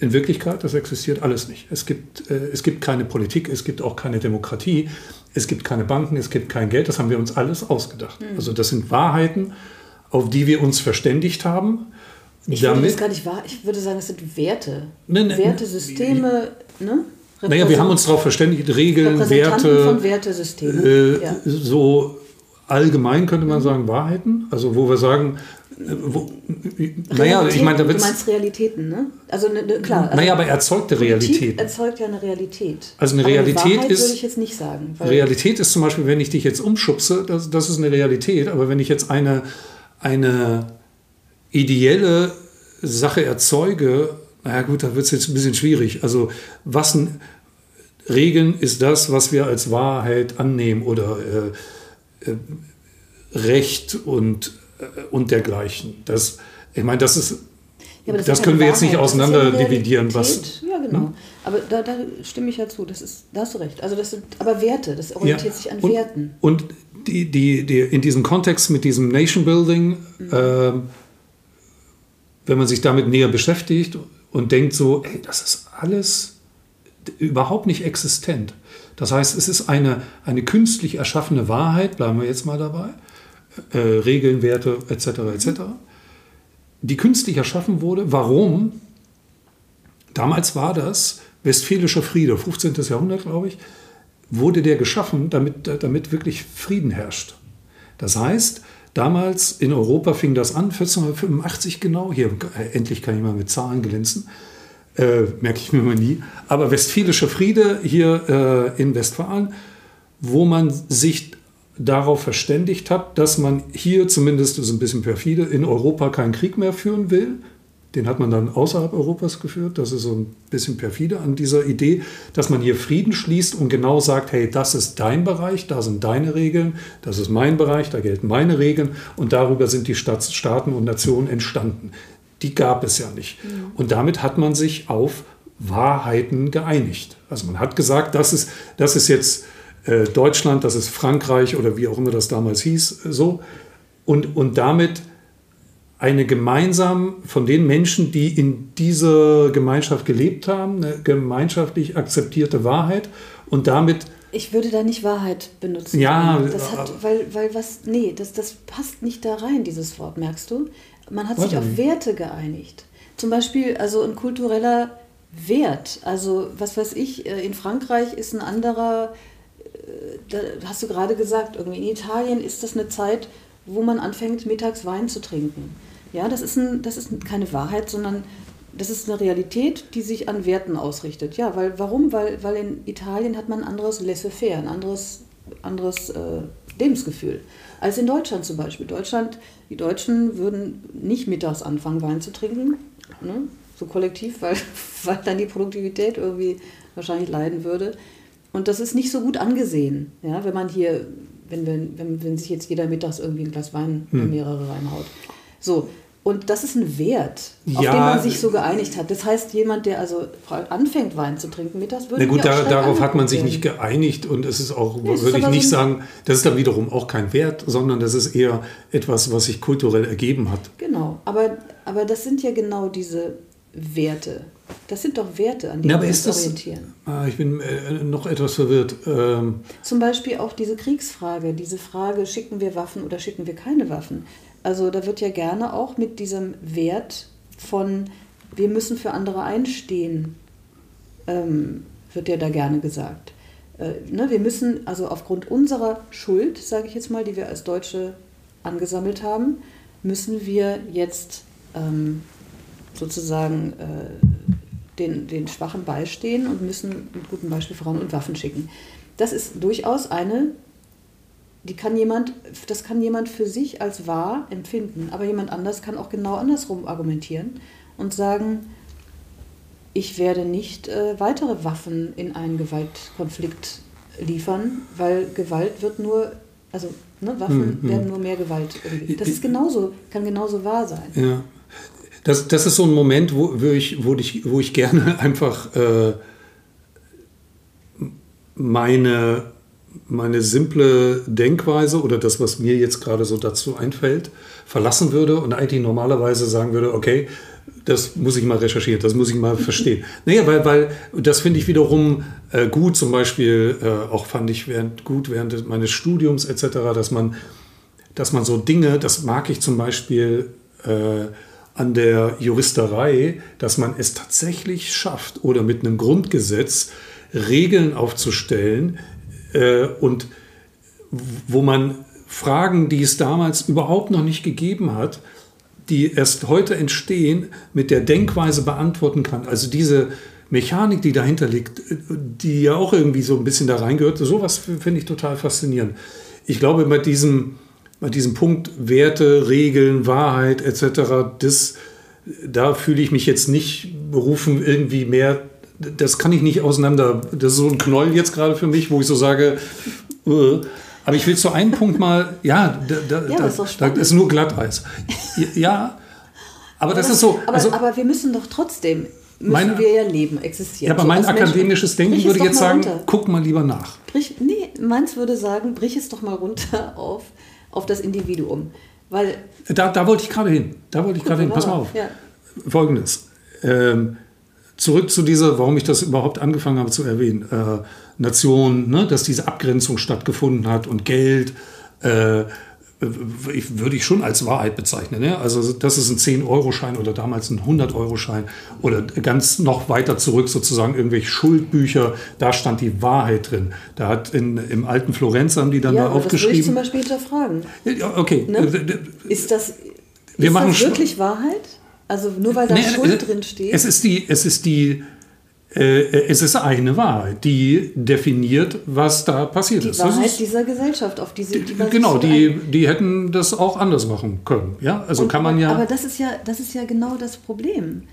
in Wirklichkeit, das existiert alles nicht. Es gibt, äh, es gibt keine Politik, es gibt auch keine Demokratie, es gibt keine Banken, es gibt kein Geld. Das haben wir uns alles ausgedacht. Mhm. Also das sind Wahrheiten, auf die wir uns verständigt haben. Ich würde das gar nicht wahr. Ich würde sagen, es sind Werte. Ne, ne, Wertesysteme, ne? Naja, wir haben uns darauf verständigt, Regeln, Werte. von Wertesystemen. Äh, ja. So allgemein könnte man sagen Wahrheiten. Also wo wir sagen, wo, naja, ich meine, da Du meinst Realitäten, ne? Also ne, ne, klar. Also naja, aber erzeugte Realität. erzeugt ja eine Realität. Also eine Realität eine ist. würde ich jetzt nicht sagen. Realität ist zum Beispiel, wenn ich dich jetzt umschubse, das, das ist eine Realität. Aber wenn ich jetzt eine, eine ideelle Sache erzeuge, naja gut, da wird es jetzt ein bisschen schwierig. Also was Regeln ist das, was wir als Wahrheit annehmen oder äh, äh, Recht und, äh, und dergleichen. Das, ich meine, das ist ja, das, das können wir jetzt nicht auseinander ja dividieren. Was, ja, genau. Hm? Aber da, da, stimme ich ja zu. Das ist, da hast du recht. Also das sind aber Werte. Das orientiert ja, sich an und, Werten. Und die, die, die, in diesem Kontext mit diesem Nation Building, mhm. äh, wenn man sich damit näher beschäftigt und denkt so, ey, das ist alles überhaupt nicht existent. Das heißt, es ist eine, eine künstlich erschaffene Wahrheit, bleiben wir jetzt mal dabei, äh, Regeln, Werte etc. etc. Die künstlich erschaffen wurde. Warum? Damals war das Westfälischer Friede, 15. Jahrhundert, glaube ich, wurde der geschaffen, damit, damit wirklich Frieden herrscht. Das heißt, damals in Europa fing das an, 1485 genau, hier äh, endlich kann ich mal mit Zahlen glänzen, äh, merke ich mir mal nie, aber Westfälischer Friede hier äh, in Westfalen, wo man sich darauf verständigt hat, dass man hier zumindest, das ist ein bisschen perfide, in Europa keinen Krieg mehr führen will. Den hat man dann außerhalb Europas geführt. Das ist so ein bisschen perfide an dieser Idee, dass man hier Frieden schließt und genau sagt, hey, das ist dein Bereich, da sind deine Regeln, das ist mein Bereich, da gelten meine Regeln und darüber sind die Staaten und Nationen entstanden. Die gab es ja nicht. Ja. Und damit hat man sich auf Wahrheiten geeinigt. Also man hat gesagt, das ist, das ist jetzt äh, Deutschland, das ist Frankreich oder wie auch immer das damals hieß, so. Und, und damit eine gemeinsam von den Menschen, die in dieser Gemeinschaft gelebt haben, eine gemeinschaftlich akzeptierte Wahrheit und damit ich würde da nicht Wahrheit benutzen. Ja, das hat, weil, weil was, nee, das, das passt nicht da rein, dieses Wort, merkst du? Man hat sich auf Werte geeinigt. Zum Beispiel, also ein kultureller Wert. Also, was weiß ich, äh, in Frankreich ist ein anderer da hast du gerade gesagt, irgendwie in Italien ist das eine Zeit, wo man anfängt, mittags Wein zu trinken. Ja, das ist, ein, das ist keine Wahrheit, sondern das ist eine Realität, die sich an Werten ausrichtet. Ja, weil warum? Weil, weil in Italien hat man ein anderes laissez-faire, ein anderes, anderes äh, Lebensgefühl als in Deutschland zum Beispiel. Deutschland, die Deutschen würden nicht mittags anfangen, Wein zu trinken, ne? so kollektiv, weil, weil dann die Produktivität irgendwie wahrscheinlich leiden würde. Und das ist nicht so gut angesehen, ja, wenn man hier, wenn, wenn, wenn, wenn sich jetzt jeder mittags irgendwie ein Glas Wein hm. mehrere reinhaut. So, und das ist ein Wert, auf ja, den man sich so geeinigt hat. Das heißt, jemand, der also anfängt, Wein zu trinken mittags, würde Na gut, da, darauf hat man sich nicht geeinigt und es ist auch, nee, würde ich nicht so sagen, das ist dann wiederum auch kein Wert, sondern das ist eher etwas, was sich kulturell ergeben hat. Genau, aber, aber das sind ja genau diese Werte. Das sind doch Werte, an denen wir uns orientieren. Ah, ich bin äh, noch etwas verwirrt. Ähm Zum Beispiel auch diese Kriegsfrage, diese Frage, schicken wir Waffen oder schicken wir keine Waffen? Also da wird ja gerne auch mit diesem Wert von, wir müssen für andere einstehen, ähm, wird ja da gerne gesagt. Äh, ne, wir müssen, also aufgrund unserer Schuld, sage ich jetzt mal, die wir als Deutsche angesammelt haben, müssen wir jetzt ähm, sozusagen äh, den, den Schwachen beistehen und müssen mit gutem Beispiel voran und Waffen schicken. Das ist durchaus eine, die kann jemand, das kann jemand für sich als wahr empfinden, aber jemand anders kann auch genau andersrum argumentieren und sagen, ich werde nicht äh, weitere Waffen in einen Gewaltkonflikt liefern, weil Gewalt wird nur, also ne, Waffen hm, werden nur mehr Gewalt. Irgendwie. Das ist genauso, kann genauso wahr sein. Ja. Das, das ist so ein Moment, wo, wo, ich, wo, ich, wo ich gerne einfach äh, meine, meine simple Denkweise oder das, was mir jetzt gerade so dazu einfällt, verlassen würde und eigentlich normalerweise sagen würde, okay, das muss ich mal recherchieren, das muss ich mal verstehen. naja, weil, weil das finde ich wiederum äh, gut, zum Beispiel, äh, auch fand ich während, gut während meines Studiums etc., dass man, dass man so Dinge, das mag ich zum Beispiel, äh, an der Juristerei, dass man es tatsächlich schafft oder mit einem Grundgesetz Regeln aufzustellen äh, und wo man Fragen, die es damals überhaupt noch nicht gegeben hat, die erst heute entstehen, mit der Denkweise beantworten kann. Also diese Mechanik, die dahinter liegt, die ja auch irgendwie so ein bisschen da reingehört, sowas finde ich total faszinierend. Ich glaube, bei diesem bei diesem Punkt Werte, Regeln, Wahrheit etc., das da fühle ich mich jetzt nicht berufen, irgendwie mehr. Das kann ich nicht auseinander. Das ist so ein Knoll jetzt gerade für mich, wo ich so sage. Äh, aber ich will zu einem Punkt mal, ja, da, da, ja, das, ist da, ist nur Glatteis. Ja, aber, aber das, das, ist so. Aber, also, aber wir müssen doch trotzdem müssen meine, wir ja leben, existieren. Ja, aber so mein akademisches Denken würde jetzt sagen, runter. guck mal lieber nach. Brich, nee, meins würde sagen, brich es doch mal runter auf, auf das Individuum. Weil da, da wollte ich gerade hin. Da wollte ich gerade hin. Pass mal auf. Ja. Folgendes. Ähm, zurück zu dieser, warum ich das überhaupt angefangen habe zu erwähnen. Äh, Nation, ne, dass diese Abgrenzung stattgefunden hat und Geld. Äh, würde ich schon als Wahrheit bezeichnen. Ne? Also das ist ein 10-Euro-Schein oder damals ein 100-Euro-Schein oder ganz noch weiter zurück sozusagen irgendwelche Schuldbücher, da stand die Wahrheit drin. Da hat in, im alten Florenz haben die dann ja, da aufgeschrieben. Das würde ich zum Beispiel hinterfragen. Okay. Ne? Ist das, Wir ist das wirklich Wahrheit? Also nur weil da nee, Schuld äh, drin steht? Es ist die, es ist die äh, es ist eine Wahrheit, die definiert, was da passiert die ist. Die Wahrheit ist, dieser Gesellschaft, auf diese die Genau, die, die hätten das auch anders machen können. Ja, also Und, kann man ja. Aber das ist ja, das ist ja genau das Problem.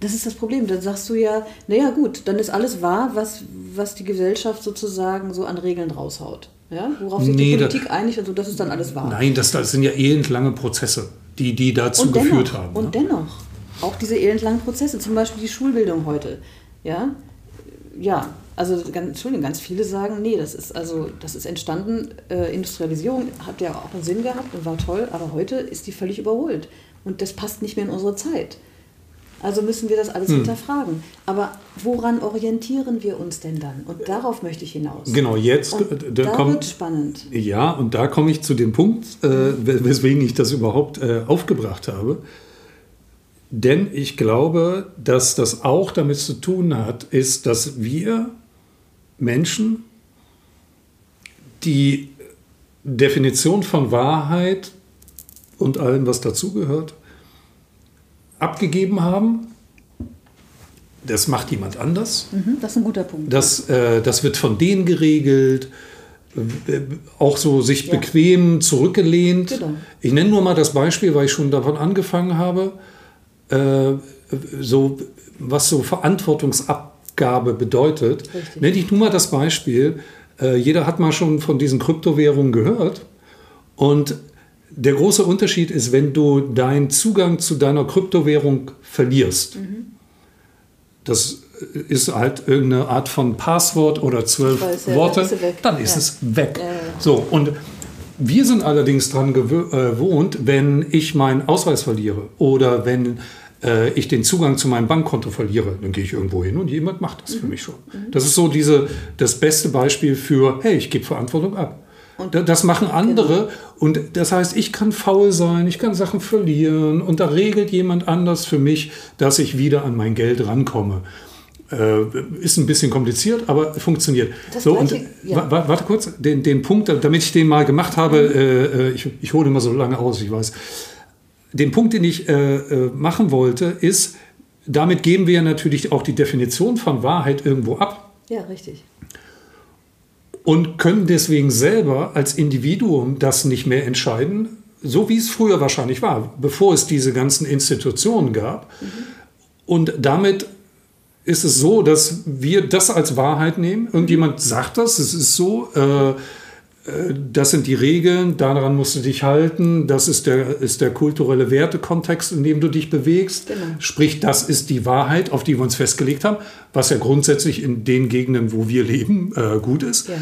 Das ist das Problem. Dann sagst du ja, naja gut, dann ist alles wahr, was, was die Gesellschaft sozusagen so an Regeln raushaut. Ja? Worauf sich nee, die Politik da, einigt und so, das ist dann alles wahr. Nein, das, das sind ja elendlange Prozesse, die, die dazu und geführt dennoch, haben. Und ja. dennoch auch diese elendlangen Prozesse, zum Beispiel die Schulbildung heute. Ja, ja also ganz, Entschuldigung, ganz viele sagen, nee, das ist also das ist entstanden, äh, Industrialisierung hat ja auch einen Sinn gehabt und war toll, aber heute ist die völlig überholt. Und das passt nicht mehr in unsere Zeit. Also müssen wir das alles hm. hinterfragen. Aber woran orientieren wir uns denn dann? Und darauf möchte ich hinaus. Genau, jetzt und da, da kommt, wird spannend. Ja, und da komme ich zu dem Punkt, äh, weswegen ich das überhaupt äh, aufgebracht habe. Denn ich glaube, dass das auch damit zu tun hat, ist, dass wir Menschen die Definition von Wahrheit und allem, was dazugehört, abgegeben haben. Das macht jemand anders. Mhm, das ist ein guter Punkt. Das, äh, das wird von denen geregelt, auch so sich ja. bequem zurückgelehnt. Genau. Ich nenne nur mal das Beispiel, weil ich schon davon angefangen habe. Äh, so, was so Verantwortungsabgabe bedeutet. Richtig. Nenne ich nur mal das Beispiel. Äh, jeder hat mal schon von diesen Kryptowährungen gehört. Und der große Unterschied ist, wenn du deinen Zugang zu deiner Kryptowährung verlierst. Mhm. Das ist halt irgendeine Art von Passwort oder zwölf weiß, Worte, dann ist ja. es weg. Ja, ja. So, und wir sind allerdings daran gewohnt, äh, wenn ich meinen Ausweis verliere oder wenn äh, ich den Zugang zu meinem Bankkonto verliere, dann gehe ich irgendwo hin und jemand macht das mhm. für mich schon. Mhm. Das ist so diese, das beste Beispiel für, hey, ich gebe Verantwortung ab. Und das machen andere genau. und das heißt, ich kann faul sein, ich kann Sachen verlieren und da regelt jemand anders für mich, dass ich wieder an mein Geld rankomme. Äh, ist ein bisschen kompliziert, aber funktioniert. Das so, gleiche, und ja. warte kurz, den, den Punkt, damit ich den mal gemacht habe, mhm. äh, äh, ich, ich hole immer so lange aus, ich weiß den Punkt, den ich äh, äh, machen wollte, ist, damit geben wir natürlich auch die Definition von Wahrheit irgendwo ab. Ja, richtig. Und können deswegen selber als Individuum das nicht mehr entscheiden, so wie es früher wahrscheinlich war, bevor es diese ganzen Institutionen gab. Mhm. Und damit ist es so, dass wir das als Wahrheit nehmen. Irgendjemand sagt das, es ist so. Äh, das sind die Regeln, daran musst du dich halten, das ist der, ist der kulturelle Wertekontext, in dem du dich bewegst. Genau. Sprich, das ist die Wahrheit, auf die wir uns festgelegt haben, was ja grundsätzlich in den Gegenden, wo wir leben, äh, gut ist. Ja.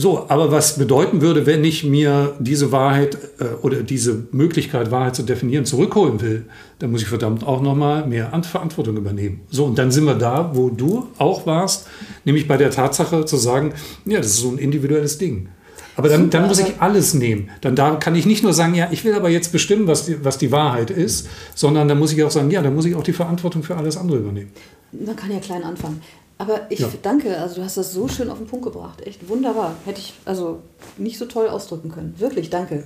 So, aber was bedeuten würde, wenn ich mir diese Wahrheit äh, oder diese Möglichkeit, Wahrheit zu definieren, zurückholen will, dann muss ich verdammt auch nochmal mehr Verantwortung übernehmen. So, und dann sind wir da, wo du auch warst, nämlich bei der Tatsache zu sagen, ja, das ist so ein individuelles Ding. Aber dann, dann muss ich alles nehmen. Dann da kann ich nicht nur sagen, ja, ich will aber jetzt bestimmen, was die, was die Wahrheit ist, sondern dann muss ich auch sagen, ja, dann muss ich auch die Verantwortung für alles andere übernehmen. Man kann ja klein anfangen. Aber ich ja. danke, also du hast das so schön auf den Punkt gebracht. Echt wunderbar. Hätte ich also nicht so toll ausdrücken können. Wirklich, danke.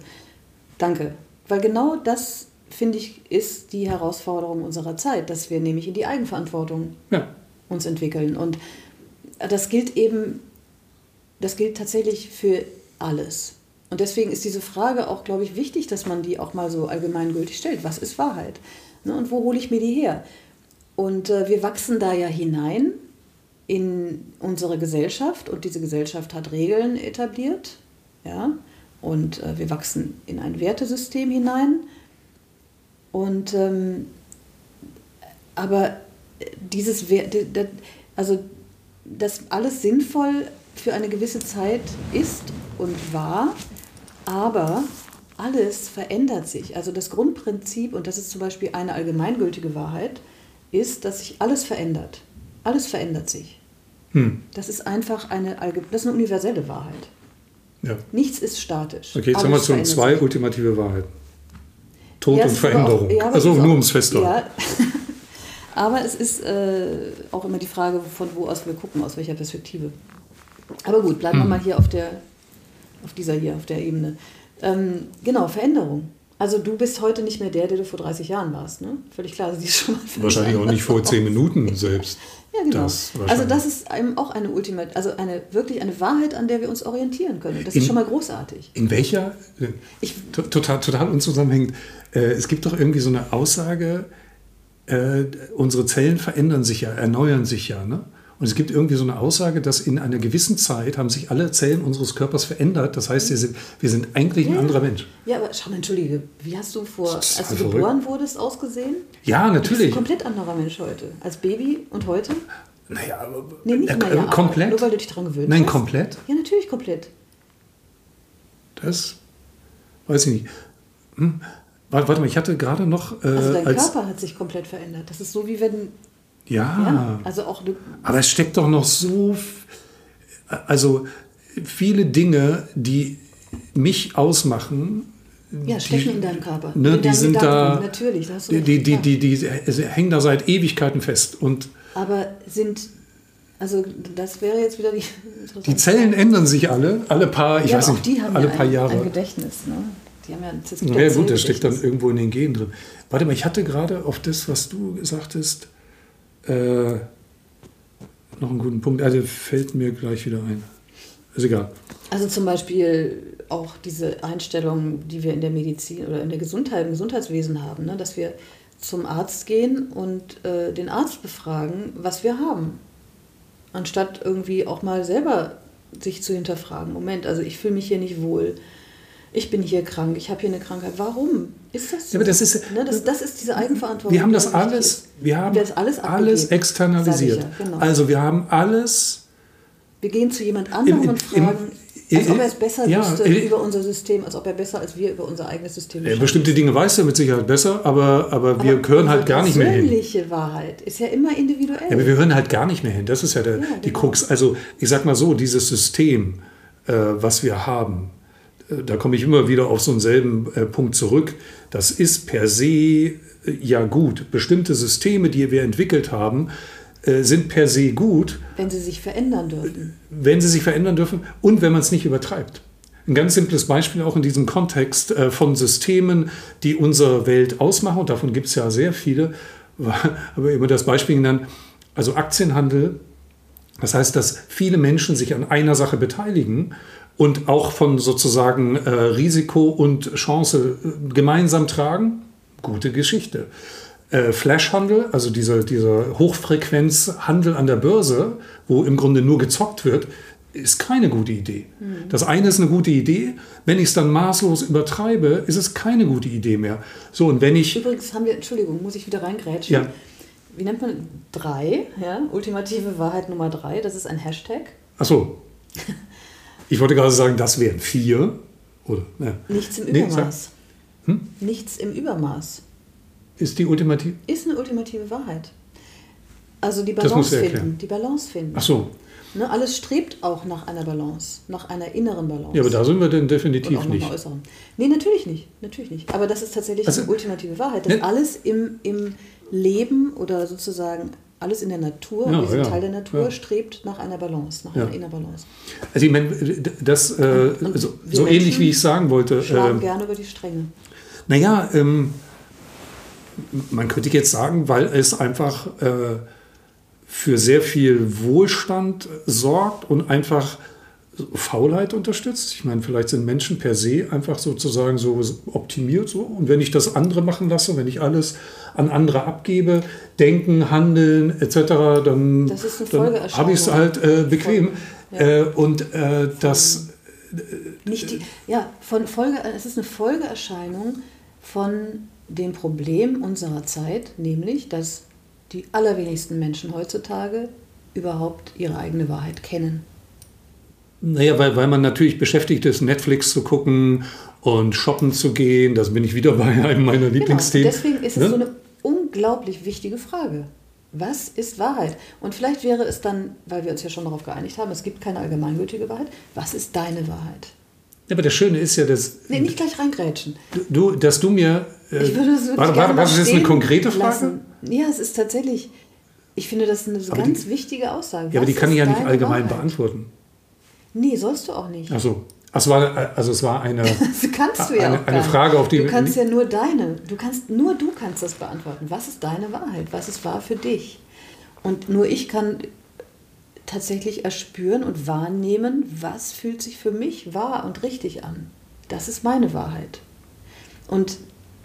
Danke. Weil genau das, finde ich, ist die Herausforderung unserer Zeit, dass wir nämlich in die Eigenverantwortung ja. uns entwickeln. Und das gilt eben, das gilt tatsächlich für alles. Und deswegen ist diese Frage auch, glaube ich, wichtig, dass man die auch mal so allgemeingültig stellt. Was ist Wahrheit? Ne? Und wo hole ich mir die her? Und äh, wir wachsen da ja hinein in unsere Gesellschaft und diese Gesellschaft hat Regeln etabliert. Ja? Und äh, wir wachsen in ein Wertesystem hinein. Und ähm, aber dieses also dass alles sinnvoll für eine gewisse Zeit ist und war, aber alles verändert sich. Also das Grundprinzip, und das ist zum Beispiel eine allgemeingültige Wahrheit, ist, dass sich alles verändert. Alles verändert sich. Hm. Das ist einfach eine, das ist eine universelle Wahrheit. Ja. Nichts ist statisch. Okay, jetzt haben wir schon zwei sich. ultimative Wahrheiten. Tod ja, und Veränderung. Auch, ja, also nur ums Festhalten. Aber es ist äh, auch immer die Frage, von wo aus wir gucken, aus welcher Perspektive. Aber gut, bleiben hm. wir mal hier auf, der, auf dieser hier, auf der Ebene. Ähm, genau, Veränderung. Also du bist heute nicht mehr der, der du vor 30 Jahren warst, ne? Völlig klar. Also schon mal wahrscheinlich auch nicht vor 10 Minuten selbst. Ja, genau. Das also das ist einem auch eine Ultimate, also eine wirklich eine Wahrheit, an der wir uns orientieren können. Das in, ist schon mal großartig. In welcher? Ich, total, total unzusammenhängend. Äh, es gibt doch irgendwie so eine Aussage, äh, unsere Zellen verändern sich ja, erneuern sich ja, ne? Und es gibt irgendwie so eine Aussage, dass in einer gewissen Zeit haben sich alle Zellen unseres Körpers verändert. Das heißt, wir sind, wir sind eigentlich ein anderer Mensch. Ja, aber schau mal, entschuldige, wie hast du vor, als du verrückt. geboren wurdest, ausgesehen? Ja, natürlich. Du bist ein komplett anderer Mensch heute. Als Baby und heute? Naja, aber. Nee, nicht äh, ja, komplett. Nur weil du dich daran gewöhnt Nein, hast. Nein, komplett? Ja, natürlich komplett. Das weiß ich nicht. Hm? Warte, mal, ich hatte gerade noch. Äh, also dein Körper hat sich komplett verändert. Das ist so, wie wenn ja. ja also auch aber es steckt doch noch so, also viele Dinge, die mich ausmachen. Ja, stecken die, in deinem Körper. Ne, in die sind da. Natürlich, das die, die, die, die, die, die hängen da seit Ewigkeiten fest. Und aber sind also das wäre jetzt wieder die. Die Zellen ändern sich alle, alle paar, ich ja, weiß nicht, die haben alle ja paar ein, Jahre. Ein Gedächtnis, ne? Die haben ja, das ja gut, das steckt dann irgendwo in den Genen drin. Warte mal, ich hatte gerade auf das, was du sagtest, äh, noch einen guten Punkt. Also fällt mir gleich wieder ein. Ist egal. Also zum Beispiel auch diese Einstellung, die wir in der Medizin oder in der Gesundheit, im Gesundheitswesen haben, ne? dass wir zum Arzt gehen und äh, den Arzt befragen, was wir haben. Anstatt irgendwie auch mal selber sich zu hinterfragen. Moment, also ich fühle mich hier nicht wohl ich bin hier krank, ich habe hier eine Krankheit. Warum ist das so? Ja, das, ist, ne, das, das, ist diese Eigenverantwortung. Wir haben das alles, wir haben das alles, alles externalisiert. Ja, genau. Also wir haben alles. Wir gehen zu jemand anderem im, und fragen, im, als ob er es besser ja, wüsste über unser System, als ob er besser als wir über unser eigenes System ja, Bestimmte Dinge weiß er mit Sicherheit besser, aber, aber, aber wir hören halt gar nicht mehr hin. Die persönliche Wahrheit ist ja immer individuell. Ja, aber wir hören halt gar nicht mehr hin. Das ist ja, der, die genau. Krux. Also ich sag mal so, dieses System, äh, was wir haben, da komme ich immer wieder auf so einen selben äh, Punkt zurück. Das ist per se äh, ja gut. Bestimmte Systeme, die wir entwickelt haben, äh, sind per se gut. Wenn sie sich verändern dürfen. Wenn sie sich verändern dürfen und wenn man es nicht übertreibt. Ein ganz simples Beispiel auch in diesem Kontext von Systemen, die unsere Welt ausmachen, und davon gibt es ja sehr viele, aber immer das Beispiel genannt, also Aktienhandel. Das heißt, dass viele Menschen sich an einer Sache beteiligen und auch von sozusagen äh, Risiko und Chance äh, gemeinsam tragen, gute Geschichte. Äh, Flashhandel, also dieser, dieser Hochfrequenzhandel an der Börse, wo im Grunde nur gezockt wird, ist keine gute Idee. Mhm. Das eine ist eine gute Idee, wenn ich es dann maßlos übertreibe, ist es keine gute Idee mehr. So, und wenn ich. Übrigens haben wir, Entschuldigung, muss ich wieder reingrätschen. Ja. Wie nennt man drei? Ja, ultimative Wahrheit Nummer drei, das ist ein Hashtag. Ach so. Ich wollte gerade sagen, das wären vier. Oder, ja. Nichts im Übermaß. Hm? Nichts im Übermaß. Ist die ultimative? Ist eine ultimative Wahrheit. Also die Balance finden. Die Balance finden. Ach so. Ne, alles strebt auch nach einer Balance, nach einer inneren Balance. Ja, aber da sind wir denn definitiv Und auch nicht. Äußeren. Nee, natürlich nicht. Natürlich nicht. Aber das ist tatsächlich also, eine ultimative Wahrheit, dass ne? alles im, im Leben oder sozusagen alles in der Natur, ja, wir sind ja, Teil der Natur, ja. strebt nach einer Balance, nach einer inneren Balance. Also ich meine, das äh, so, so ähnlich wie ich sagen wollte. Schlagen äh, gerne über die Stränge. Naja, ähm, man könnte jetzt sagen, weil es einfach äh, für sehr viel Wohlstand sorgt und einfach Faulheit unterstützt. Ich meine, vielleicht sind Menschen per se einfach sozusagen so optimiert so. Und wenn ich das andere machen lasse, wenn ich alles an andere abgebe, denken, handeln etc., dann, dann habe ich es halt äh, bequem. Ja. Äh, und äh, das... Nicht die, ja, von Folge, es ist eine Folgeerscheinung von dem Problem unserer Zeit, nämlich, dass die allerwenigsten Menschen heutzutage überhaupt ihre eigene Wahrheit kennen. Naja, weil, weil man natürlich beschäftigt ist, Netflix zu gucken und shoppen zu gehen. Das bin ich wieder bei einem meiner genau, Lieblingsthemen. Deswegen ist es ne? so eine unglaublich wichtige Frage. Was ist Wahrheit? Und vielleicht wäre es dann, weil wir uns ja schon darauf geeinigt haben, es gibt keine allgemeingültige Wahrheit. Was ist deine Wahrheit? Ja, aber das Schöne ist ja, dass. Nee, nicht gleich reingrätschen. Du, dass du mir. Äh, ich würde es warte, warte, was ist eine konkrete Frage? Lassen. Ja, es ist tatsächlich. Ich finde das eine aber ganz die, wichtige Aussage. Ja, aber die kann ich ja nicht allgemein Wahrheit? beantworten. Nee, sollst du auch nicht. Ach so. Es war, also es war eine, kannst du ja eine, eine Frage, auf die du kannst ja nur deine, du kannst nur du kannst das beantworten. Was ist deine Wahrheit? Was ist wahr für dich? Und nur ich kann tatsächlich erspüren und wahrnehmen, was fühlt sich für mich wahr und richtig an. Das ist meine Wahrheit. Und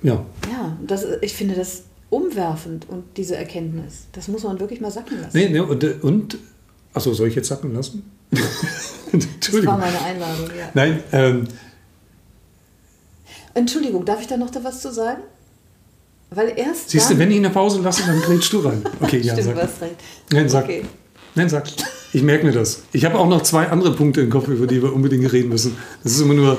ja, ja das, ich finde das umwerfend und diese Erkenntnis, das muss man wirklich mal sacken lassen. Nee, nee und, und achso, soll ich jetzt sacken lassen? das war meine Einladung, ja. Nein, ähm, Entschuldigung, darf ich da noch da was zu sagen? Weil erst. Siehst du, wenn ich eine Pause lasse, dann grätst du rein. Okay, ja, Stimmt, sag. recht. Nein, sag. Okay. Nein, sag. Ich merke mir das. Ich habe auch noch zwei andere Punkte im Kopf, über die wir unbedingt reden müssen. Das ist immer nur.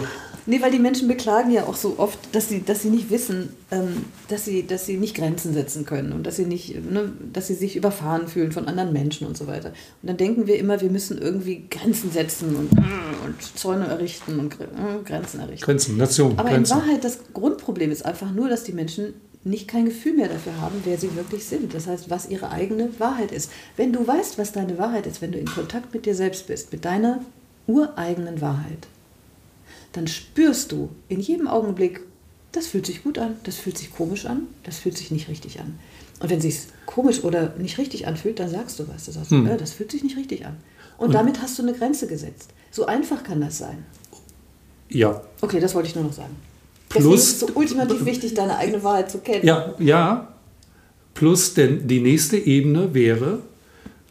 Nee, weil die Menschen beklagen ja auch so oft, dass sie, dass sie nicht wissen, ähm, dass, sie, dass sie nicht Grenzen setzen können und dass sie, nicht, ne, dass sie sich überfahren fühlen von anderen Menschen und so weiter. Und dann denken wir immer, wir müssen irgendwie Grenzen setzen und, und Zäune errichten und äh, Grenzen errichten. Grenzen, Nation. Aber Grenzen. in Wahrheit, das Grundproblem ist einfach nur, dass die Menschen nicht kein Gefühl mehr dafür haben, wer sie wirklich sind. Das heißt, was ihre eigene Wahrheit ist. Wenn du weißt, was deine Wahrheit ist, wenn du in Kontakt mit dir selbst bist, mit deiner ureigenen Wahrheit, dann spürst du in jedem Augenblick, das fühlt sich gut an, das fühlt sich komisch an, das fühlt sich nicht richtig an. Und wenn es sich komisch oder nicht richtig anfühlt, dann sagst du was. Du sagst, hm. ja, das fühlt sich nicht richtig an. Und, Und damit hast du eine Grenze gesetzt. So einfach kann das sein. Ja. Okay, das wollte ich nur noch sagen. Plus, Deswegen ist es so ultimativ wichtig, deine eigene Wahrheit zu kennen. Ja, ja. Plus, denn die nächste Ebene wäre,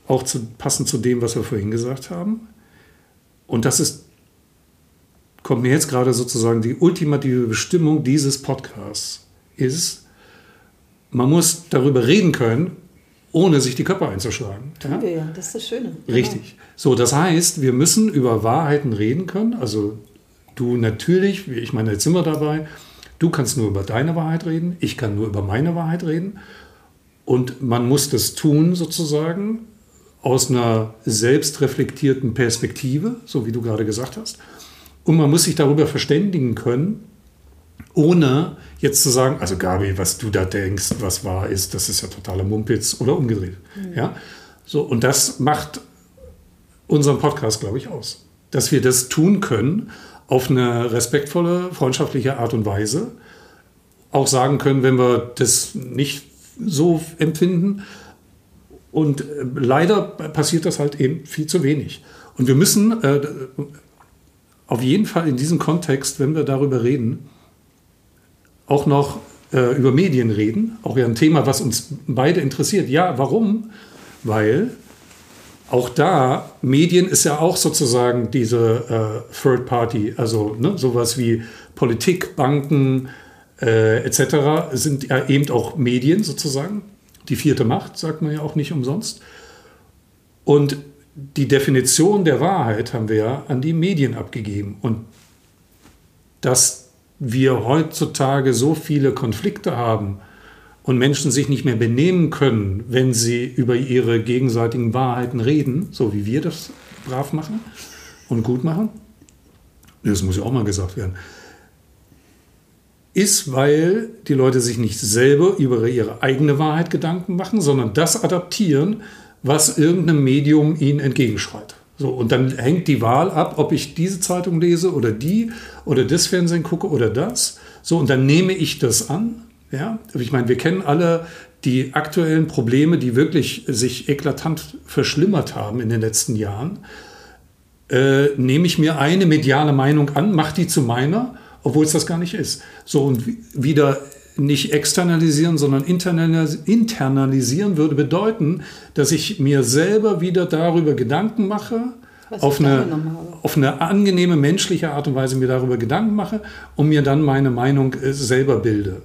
auch zu, passend zu dem, was wir vorhin gesagt haben, und das ist kommt mir jetzt gerade sozusagen die ultimative Bestimmung dieses Podcasts ist, man muss darüber reden können, ohne sich die Köpfe einzuschlagen. Tun ja? wir ja, das ist das Schöne. Genau. Richtig. So, das heißt, wir müssen über Wahrheiten reden können. Also du natürlich, ich meine, jetzt sind wir dabei, du kannst nur über deine Wahrheit reden, ich kann nur über meine Wahrheit reden. Und man muss das tun sozusagen aus einer selbstreflektierten Perspektive, so wie du gerade gesagt hast. Und man muss sich darüber verständigen können, ohne jetzt zu sagen, also Gabi, was du da denkst, was wahr ist, das ist ja totaler Mumpitz oder umgedreht. Mhm. Ja? So, und das macht unseren Podcast, glaube ich, aus. Dass wir das tun können auf eine respektvolle, freundschaftliche Art und Weise. Auch sagen können, wenn wir das nicht so empfinden. Und äh, leider passiert das halt eben viel zu wenig. Und wir müssen, äh, auf jeden Fall in diesem Kontext, wenn wir darüber reden, auch noch äh, über Medien reden. Auch ja ein Thema, was uns beide interessiert. Ja, warum? Weil auch da, Medien ist ja auch sozusagen diese äh, Third Party, also ne, sowas wie Politik, Banken äh, etc. sind ja eben auch Medien sozusagen. Die vierte Macht, sagt man ja auch nicht umsonst. Und die Definition der Wahrheit haben wir ja an die Medien abgegeben. Und dass wir heutzutage so viele Konflikte haben und Menschen sich nicht mehr benehmen können, wenn sie über ihre gegenseitigen Wahrheiten reden, so wie wir das brav machen und gut machen, das muss ja auch mal gesagt werden, ist, weil die Leute sich nicht selber über ihre eigene Wahrheit Gedanken machen, sondern das adaptieren, was irgendeinem Medium ihnen entgegenschreit. So, und dann hängt die Wahl ab, ob ich diese Zeitung lese oder die oder das Fernsehen gucke oder das. So, und dann nehme ich das an. Ja, ich meine, wir kennen alle die aktuellen Probleme, die wirklich sich eklatant verschlimmert haben in den letzten Jahren. äh, nehme ich mir eine mediale Meinung an, mache die zu meiner, obwohl es das gar nicht ist. So und wieder nicht externalisieren, sondern internalisieren würde bedeuten, dass ich mir selber wieder darüber Gedanken mache, auf eine, auf eine angenehme menschliche Art und Weise mir darüber Gedanken mache und mir dann meine Meinung äh, selber bilde.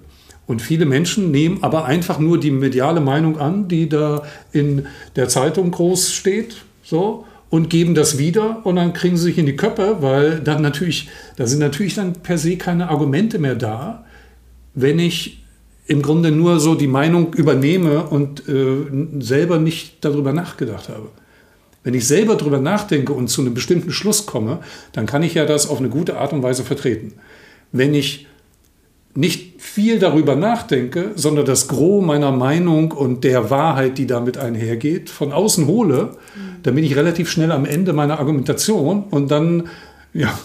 Und viele Menschen nehmen aber einfach nur die mediale Meinung an, die da in der Zeitung groß steht, so, und geben das wieder und dann kriegen sie sich in die Köpfe, weil dann natürlich, da sind natürlich dann per se keine Argumente mehr da, wenn ich im Grunde nur so die Meinung übernehme und äh, selber nicht darüber nachgedacht habe. Wenn ich selber darüber nachdenke und zu einem bestimmten Schluss komme, dann kann ich ja das auf eine gute Art und Weise vertreten. Wenn ich nicht viel darüber nachdenke, sondern das Gros meiner Meinung und der Wahrheit, die damit einhergeht, von außen hole, dann bin ich relativ schnell am Ende meiner Argumentation und dann, ja,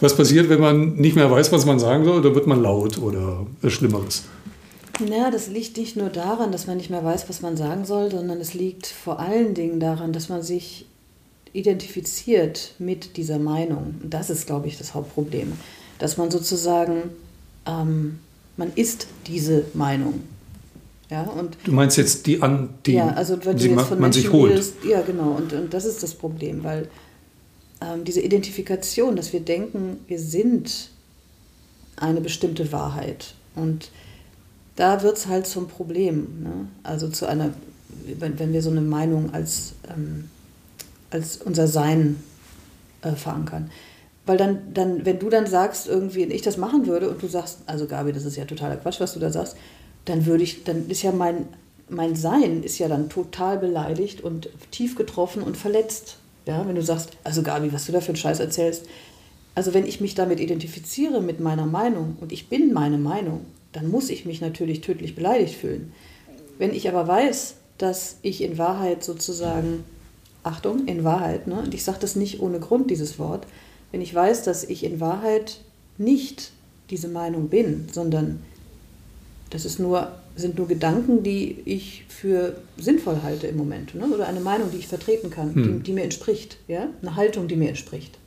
was passiert, wenn man nicht mehr weiß, was man sagen soll, dann wird man laut oder Schlimmeres. Naja, das liegt nicht nur daran, dass man nicht mehr weiß, was man sagen soll, sondern es liegt vor allen Dingen daran, dass man sich identifiziert mit dieser Meinung. Und das ist, glaube ich, das Hauptproblem. Dass man sozusagen ähm, man ist diese Meinung. Ja, und du meinst jetzt die an die, ja, also wenn die man, man sich holt. Redest, ja, genau. Und, und das ist das Problem, weil ähm, diese Identifikation, dass wir denken, wir sind eine bestimmte Wahrheit. Und da wird es halt zum Problem. Ne? Also zu einer, wenn, wenn wir so eine Meinung als, ähm, als unser Sein äh, verankern. Weil dann, dann, wenn du dann sagst, irgendwie, ich das machen würde und du sagst, also Gabi, das ist ja totaler Quatsch, was du da sagst, dann würde ich, dann ist ja mein, mein Sein ist ja dann total beleidigt und tief getroffen und verletzt. Ja, wenn du sagst, also Gabi, was du da für einen Scheiß erzählst. Also wenn ich mich damit identifiziere mit meiner Meinung und ich bin meine Meinung, dann muss ich mich natürlich tödlich beleidigt fühlen. Wenn ich aber weiß, dass ich in Wahrheit sozusagen, Achtung, in Wahrheit, ne, und ich sage das nicht ohne Grund, dieses Wort, wenn ich weiß, dass ich in Wahrheit nicht diese Meinung bin, sondern das ist nur, sind nur Gedanken, die ich für sinnvoll halte im Moment. Ne? Oder eine Meinung, die ich vertreten kann, hm. die, die, mir entspricht. Ja? Eine Haltung, die mir entspricht.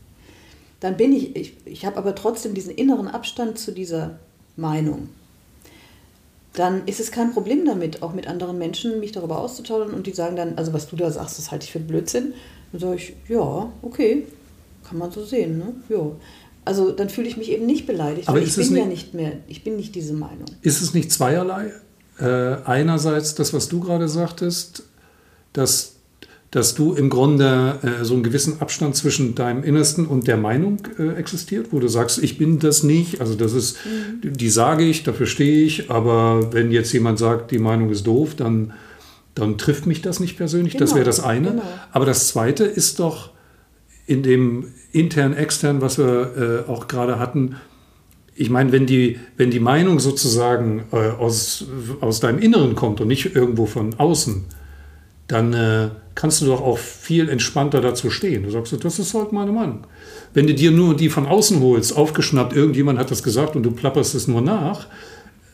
Dann bin ich, ich, ich habe aber trotzdem diesen inneren Abstand zu dieser Meinung. Dann ist es kein Problem damit, auch mit anderen Menschen mich darüber auszutauschen und die sagen dann, also was du da sagst, das halte ich für Blödsinn. Dann sage ich, ja, okay, kann man so sehen, ne? Ja. Also dann fühle ich mich eben nicht beleidigt, Aber weil ich bin nicht, ja nicht mehr, ich bin nicht diese Meinung. Ist es nicht zweierlei? Äh, einerseits das, was du gerade sagtest, dass, dass du im Grunde äh, so einen gewissen Abstand zwischen deinem Innersten und der Meinung äh, existiert, wo du sagst, ich bin das nicht, also das ist, mhm. die sage ich, dafür stehe ich, aber wenn jetzt jemand sagt, die Meinung ist doof, dann, dann trifft mich das nicht persönlich, genau, das wäre das eine. Genau. Aber das zweite ist doch, in dem intern, extern, was wir äh, auch gerade hatten, ich meine, wenn die, wenn die Meinung sozusagen äh, aus, aus deinem Inneren kommt und nicht irgendwo von außen, dann äh, kannst du doch auch viel entspannter dazu stehen. Du sagst, das ist halt meine Meinung. Wenn du dir nur die von außen holst, aufgeschnappt, irgendjemand hat das gesagt und du plapperst es nur nach,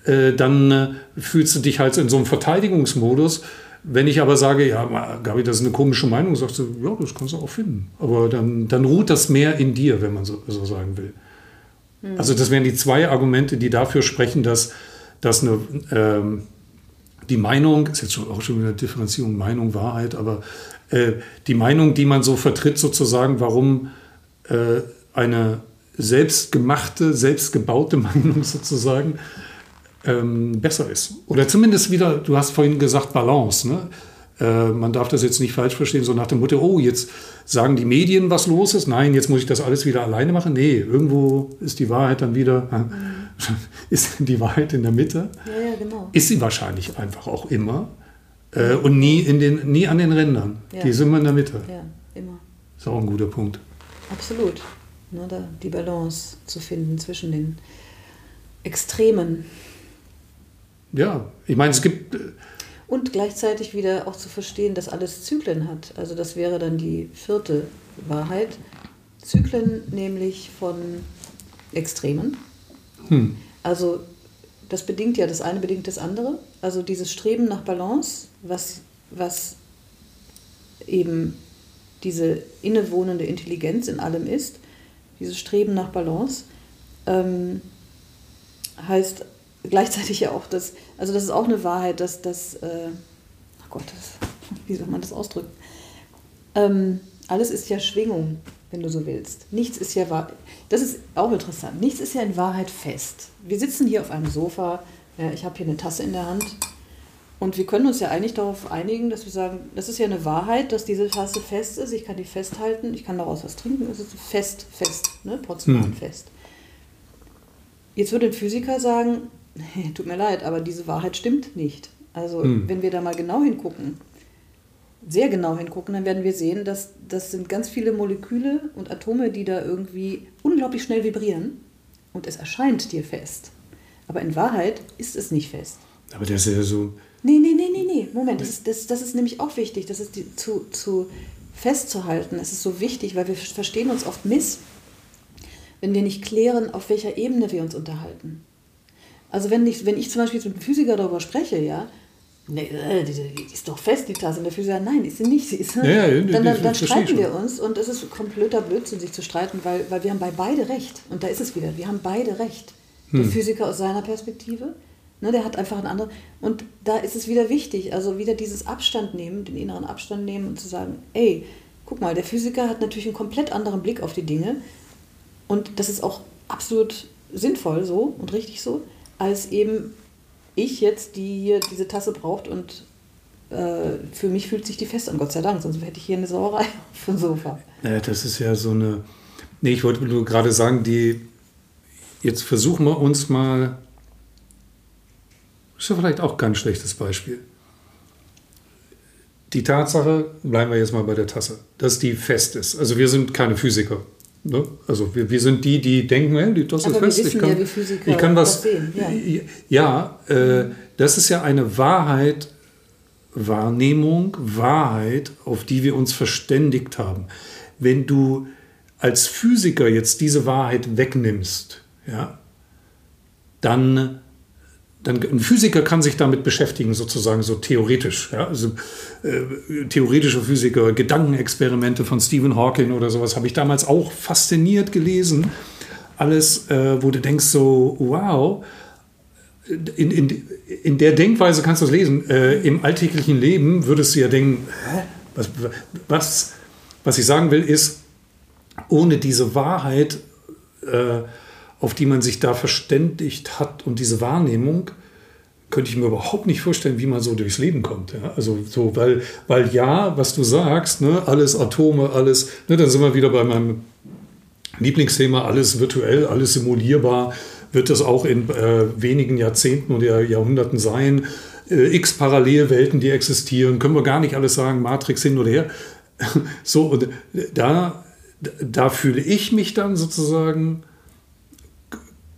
äh, dann äh, fühlst du dich halt in so einem Verteidigungsmodus wenn ich aber sage, ja, Gabi, das ist eine komische Meinung, sagst du, ja, das kannst du auch finden. Aber dann, dann ruht das mehr in dir, wenn man so, so sagen will. Mhm. Also das wären die zwei Argumente, die dafür sprechen, dass, dass eine, ähm, die Meinung, ist jetzt auch schon wieder Differenzierung, Meinung, Wahrheit, aber äh, die Meinung, die man so vertritt, sozusagen, warum äh, eine selbstgemachte, selbstgebaute Meinung sozusagen ähm, besser ist. Oder zumindest wieder, du hast vorhin gesagt, Balance. Ne? Äh, man darf das jetzt nicht falsch verstehen, so nach dem Motto, oh, jetzt sagen die Medien, was los ist. Nein, jetzt muss ich das alles wieder alleine machen. Nee, irgendwo ist die Wahrheit dann wieder, mhm. ist die Wahrheit in der Mitte. Ja, ja, genau. Ist sie wahrscheinlich einfach auch immer. Äh, und nie, in den, nie an den Rändern. Ja. Die sind immer in der Mitte. Ja, immer. Ist auch ein guter Punkt. Absolut. Ne, da die Balance zu finden zwischen den Extremen. Ja, ich meine, es gibt. Und gleichzeitig wieder auch zu verstehen, dass alles Zyklen hat. Also das wäre dann die vierte Wahrheit. Zyklen nämlich von Extremen. Hm. Also das bedingt ja, das eine bedingt das andere. Also dieses Streben nach Balance, was, was eben diese innewohnende Intelligenz in allem ist, dieses Streben nach Balance, ähm, heißt gleichzeitig ja auch, dass, also das ist auch eine Wahrheit, dass das, äh, ach Gott, das, wie soll man das ausdrücken? Ähm, alles ist ja Schwingung, wenn du so willst. Nichts ist ja wahr. Das ist auch interessant. Nichts ist ja in Wahrheit fest. Wir sitzen hier auf einem Sofa. Ja, ich habe hier eine Tasse in der Hand. Und wir können uns ja eigentlich darauf einigen, dass wir sagen, das ist ja eine Wahrheit, dass diese Tasse fest ist. Ich kann die festhalten. Ich kann daraus was trinken. Es ist fest, fest, ne? Porzellanfest. Hm. Jetzt würde ein Physiker sagen, tut mir leid, aber diese Wahrheit stimmt nicht. Also hm. wenn wir da mal genau hingucken, sehr genau hingucken, dann werden wir sehen, dass das sind ganz viele Moleküle und Atome, die da irgendwie unglaublich schnell vibrieren und es erscheint dir fest. Aber in Wahrheit ist es nicht fest. Aber das ist ja so. Nee, nee, nee, nee, nee. Moment, das ist, das, das ist nämlich auch wichtig, das ist die, zu, zu festzuhalten. Es ist so wichtig, weil wir verstehen uns oft miss, wenn wir nicht klären, auf welcher Ebene wir uns unterhalten. Also wenn ich, wenn ich zum Beispiel mit einem Physiker darüber spreche, ja, Nee, äh, die, die, ist doch fest, die Tasse. Und der Physiker, nein, ist sie nicht. Sie ist, ja, ja, dann, dann, dann streiten wir uns und es ist kompletter Blödsinn, sich zu streiten, weil, weil wir haben bei beide recht. Und da ist es wieder, wir haben beide recht. Der hm. Physiker aus seiner Perspektive, ne, der hat einfach einen anderen. Und da ist es wieder wichtig, also wieder dieses Abstand nehmen, den inneren Abstand nehmen und zu sagen, ey, guck mal, der Physiker hat natürlich einen komplett anderen Blick auf die Dinge. Und das ist auch absolut sinnvoll so und richtig so, als eben ich jetzt, die hier diese Tasse braucht und äh, für mich fühlt sich die fest an, Gott sei Dank, sonst hätte ich hier eine Sauerei auf dem Sofa. Naja, das ist ja so eine. Nee, ich wollte nur gerade sagen, die. Jetzt versuchen wir uns mal. Ist ja vielleicht auch kein schlechtes Beispiel. Die Tatsache, bleiben wir jetzt mal bei der Tasse, dass die fest ist. Also wir sind keine Physiker. Ne? Also wir, wir sind die, die denken, hey, das ist fest. ich kann, ja, ich kann was. Sehen. Ja, ja äh, das ist ja eine Wahrheit, Wahrnehmung, Wahrheit, auf die wir uns verständigt haben. Wenn du als Physiker jetzt diese Wahrheit wegnimmst, ja, dann dann, ein Physiker kann sich damit beschäftigen, sozusagen so theoretisch. Ja? Also, äh, theoretische Physiker, Gedankenexperimente von Stephen Hawking oder sowas habe ich damals auch fasziniert gelesen. Alles, äh, wo du denkst so, wow, in, in, in der Denkweise kannst du es lesen. Äh, Im alltäglichen Leben würdest du ja denken, hä? Was, was, was ich sagen will, ist, ohne diese Wahrheit äh, auf die man sich da verständigt hat und diese Wahrnehmung, könnte ich mir überhaupt nicht vorstellen, wie man so durchs Leben kommt. Ja? Also so, weil, weil ja, was du sagst, ne, alles Atome, alles, ne, dann sind wir wieder bei meinem Lieblingsthema, alles virtuell, alles simulierbar, wird das auch in äh, wenigen Jahrzehnten oder Jahrhunderten sein. Äh, X Parallelwelten, die existieren, können wir gar nicht alles sagen, Matrix hin oder her. so, und da, da fühle ich mich dann sozusagen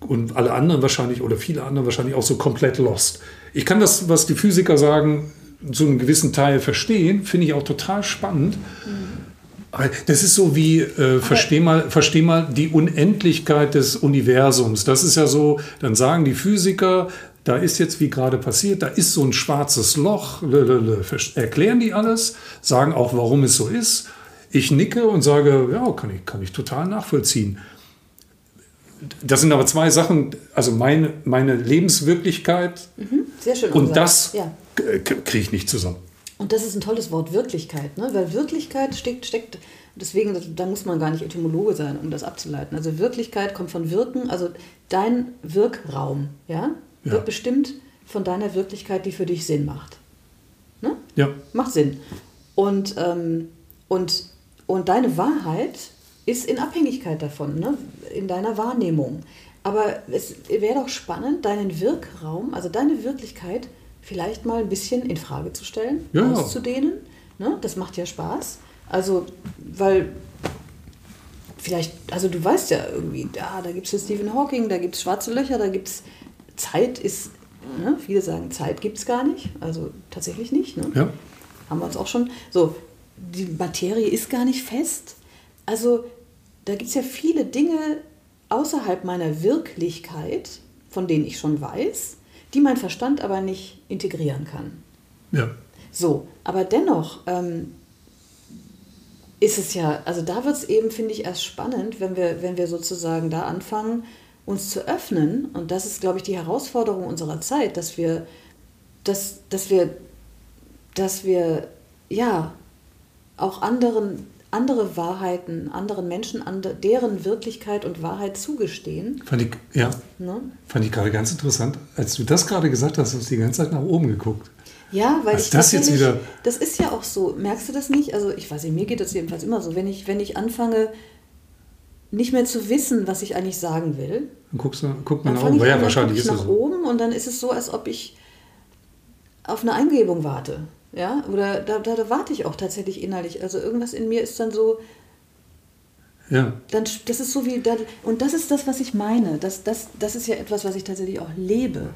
und alle anderen wahrscheinlich oder viele andere wahrscheinlich auch so komplett lost. Ich kann das, was die Physiker sagen, zu einem gewissen Teil verstehen, finde ich auch total spannend. Das ist so wie, äh, versteh, mal, versteh mal die Unendlichkeit des Universums. Das ist ja so, dann sagen die Physiker, da ist jetzt, wie gerade passiert, da ist so ein schwarzes Loch, erklären die alles, sagen auch, warum es so ist. Ich nicke und sage, ja, kann ich, kann ich total nachvollziehen das sind aber zwei Sachen, also meine, meine Lebenswirklichkeit mhm, sehr schön und das ja. kriege ich nicht zusammen. Und das ist ein tolles Wort, Wirklichkeit, ne? weil Wirklichkeit steckt, steckt deswegen, da muss man gar nicht Etymologe sein, um das abzuleiten. Also Wirklichkeit kommt von Wirken, also dein Wirkraum, ja, ja. wird bestimmt von deiner Wirklichkeit, die für dich Sinn macht. Ne? Ja. Macht Sinn. Und, ähm, und, und deine Wahrheit ist in Abhängigkeit davon, ne? in deiner Wahrnehmung. Aber es wäre doch spannend, deinen Wirkraum, also deine Wirklichkeit, vielleicht mal ein bisschen in Frage zu stellen, ja. auszudehnen. Ne? Das macht ja Spaß. Also, weil vielleicht, also du weißt ja irgendwie, da, da gibt es Stephen Hawking, da gibt es schwarze Löcher, da gibt es Zeit ist, ne? viele sagen, Zeit gibt es gar nicht, also tatsächlich nicht. Ne? Ja. Haben wir uns auch schon. So, die Materie ist gar nicht fest. Also da gibt es ja viele Dinge außerhalb meiner Wirklichkeit, von denen ich schon weiß, die mein Verstand aber nicht integrieren kann. Ja. So, aber dennoch, ähm, ist es ja, also da wird es eben, finde ich, erst spannend, wenn wir, wenn wir sozusagen da anfangen, uns zu öffnen. Und das ist, glaube ich, die Herausforderung unserer Zeit, dass wir, dass, dass wir, dass wir, ja, auch anderen, andere Wahrheiten, anderen Menschen, deren Wirklichkeit und Wahrheit zugestehen. Fand ich, ja, ne? fand ich gerade ganz interessant. Als du das gerade gesagt hast, hast du die ganze Zeit nach oben geguckt. Ja, weil also ich das jetzt wieder. Das ist ja auch so. Merkst du das nicht? Also ich weiß nicht, mir geht das jedenfalls immer so. Wenn ich, wenn ich anfange, nicht mehr zu wissen, was ich eigentlich sagen will, dann guckst du, guckt man nach oben. Ja, wahrscheinlich ist nach so. oben und dann ist es so, als ob ich auf eine Eingebung warte. Ja, oder da, da, da warte ich auch tatsächlich innerlich. Also irgendwas in mir ist dann so, ja. Dann, das ist so wie, und das ist das, was ich meine. Das, das, das ist ja etwas, was ich tatsächlich auch lebe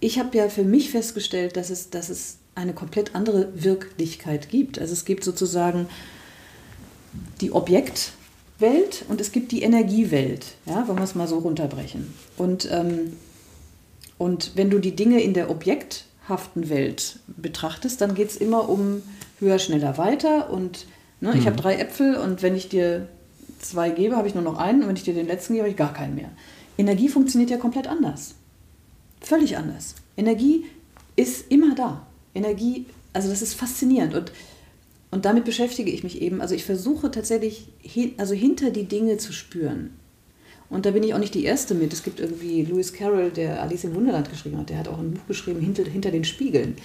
ich habe ja für mich festgestellt, dass es, dass es eine komplett andere Wirklichkeit gibt. Also es gibt sozusagen die Objektwelt und es gibt die Energiewelt, ja, wenn wir es mal so runterbrechen. Und, ähm, und wenn du die Dinge in der objekthaften Welt betrachtest, dann geht es immer um höher, schneller, weiter. Und ne, mhm. ich habe drei Äpfel und wenn ich dir zwei gebe, habe ich nur noch einen und wenn ich dir den letzten gebe, habe ich gar keinen mehr. Energie funktioniert ja komplett anders. Völlig anders. Energie ist immer da. Energie, also das ist faszinierend und, und damit beschäftige ich mich eben. Also ich versuche tatsächlich, hin, also hinter die Dinge zu spüren. Und da bin ich auch nicht die Erste mit. Es gibt irgendwie Lewis Carroll, der Alice im Wunderland geschrieben hat, der hat auch ein Buch geschrieben, hinter, hinter den Spiegeln.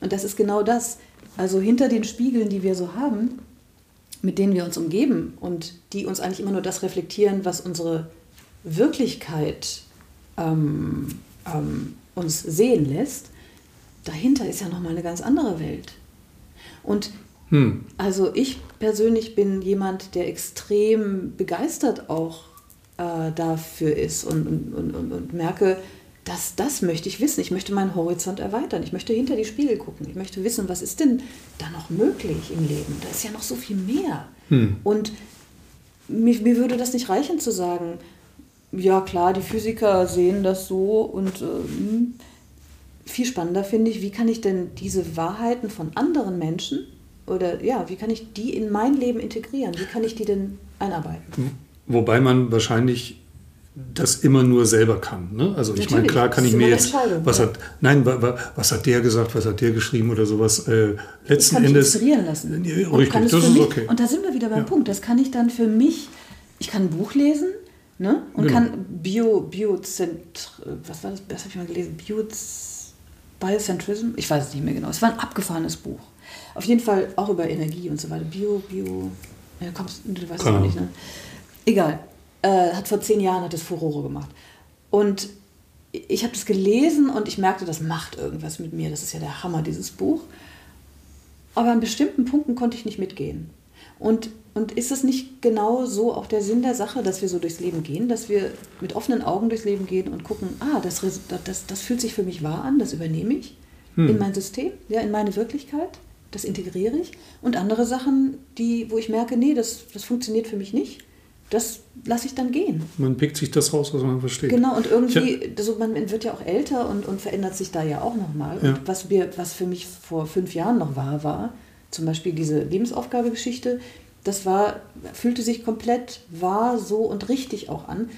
Und das ist genau das. Also hinter den Spiegeln, die wir so haben, mit denen wir uns umgeben und die uns eigentlich immer nur das reflektieren, was unsere Wirklichkeit ähm, ähm, uns sehen lässt, dahinter ist ja nochmal eine ganz andere Welt. Und hm. also ich persönlich bin jemand, der extrem begeistert auch äh, dafür ist und, und, und, und merke, dass das möchte ich wissen. Ich möchte meinen Horizont erweitern. Ich möchte hinter die Spiegel gucken. Ich möchte wissen, was ist denn da noch möglich im Leben? Da ist ja noch so viel mehr. Hm. Und mir, mir würde das nicht reichen zu sagen, ja klar, die Physiker sehen das so und ähm, viel spannender finde ich, wie kann ich denn diese Wahrheiten von anderen Menschen oder ja, wie kann ich die in mein Leben integrieren? Wie kann ich die denn einarbeiten? Wobei man wahrscheinlich das immer nur selber kann. Ne? Also ich meine, klar kann ich mir jetzt, was ja. hat, nein, was hat der gesagt, was hat der geschrieben oder sowas. Äh, letzten ich kann Endes. Mich inspirieren lassen. Ja, richtig, das ist mich, okay. Und da sind wir wieder beim ja. Punkt. Das kann ich dann für mich, ich kann ein Buch lesen, Ne? Und genau. kann Bio, Biozent, was war das, das habe ich mal gelesen, Bio, Biocentrism, ich weiß es nicht mehr genau. Es war ein abgefahrenes Buch. Auf jeden Fall auch über Energie und so weiter. Bio, Bio, ja, kommst, du weißt es nicht, ne? Egal. Äh, hat vor zehn Jahren hat das Furore gemacht. Und ich habe das gelesen und ich merkte, das macht irgendwas mit mir. Das ist ja der Hammer, dieses Buch. Aber an bestimmten Punkten konnte ich nicht mitgehen. Und und ist es nicht genau so auch der Sinn der Sache, dass wir so durchs Leben gehen, dass wir mit offenen Augen durchs Leben gehen und gucken, ah, das, das, das fühlt sich für mich wahr an, das übernehme ich hm. in mein System, ja, in meine Wirklichkeit, das integriere ich. Und andere Sachen, die, wo ich merke, nee, das, das funktioniert für mich nicht, das lasse ich dann gehen. Man pickt sich das raus, was man versteht. Genau, und irgendwie, also man wird ja auch älter und, und verändert sich da ja auch nochmal. Ja. Und was, wir, was für mich vor fünf Jahren noch wahr war, zum Beispiel diese Lebensaufgabegeschichte, das war, fühlte sich komplett wahr, so und richtig auch an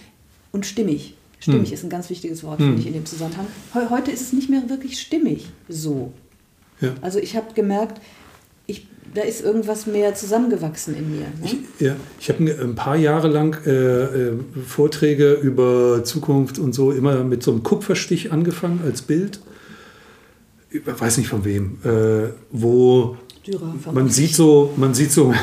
und stimmig. Stimmig hm. ist ein ganz wichtiges Wort, hm. finde ich, in dem Zusammenhang. Heute ist es nicht mehr wirklich stimmig so. Ja. Also ich habe gemerkt, da ist irgendwas mehr zusammengewachsen in mir. Ne? Ich, ja, ich habe ein paar Jahre lang äh, äh, Vorträge über Zukunft und so immer mit so einem Kupferstich angefangen als Bild. Ich weiß nicht von wem, äh, wo Dürer. Man sieht so, man sieht so,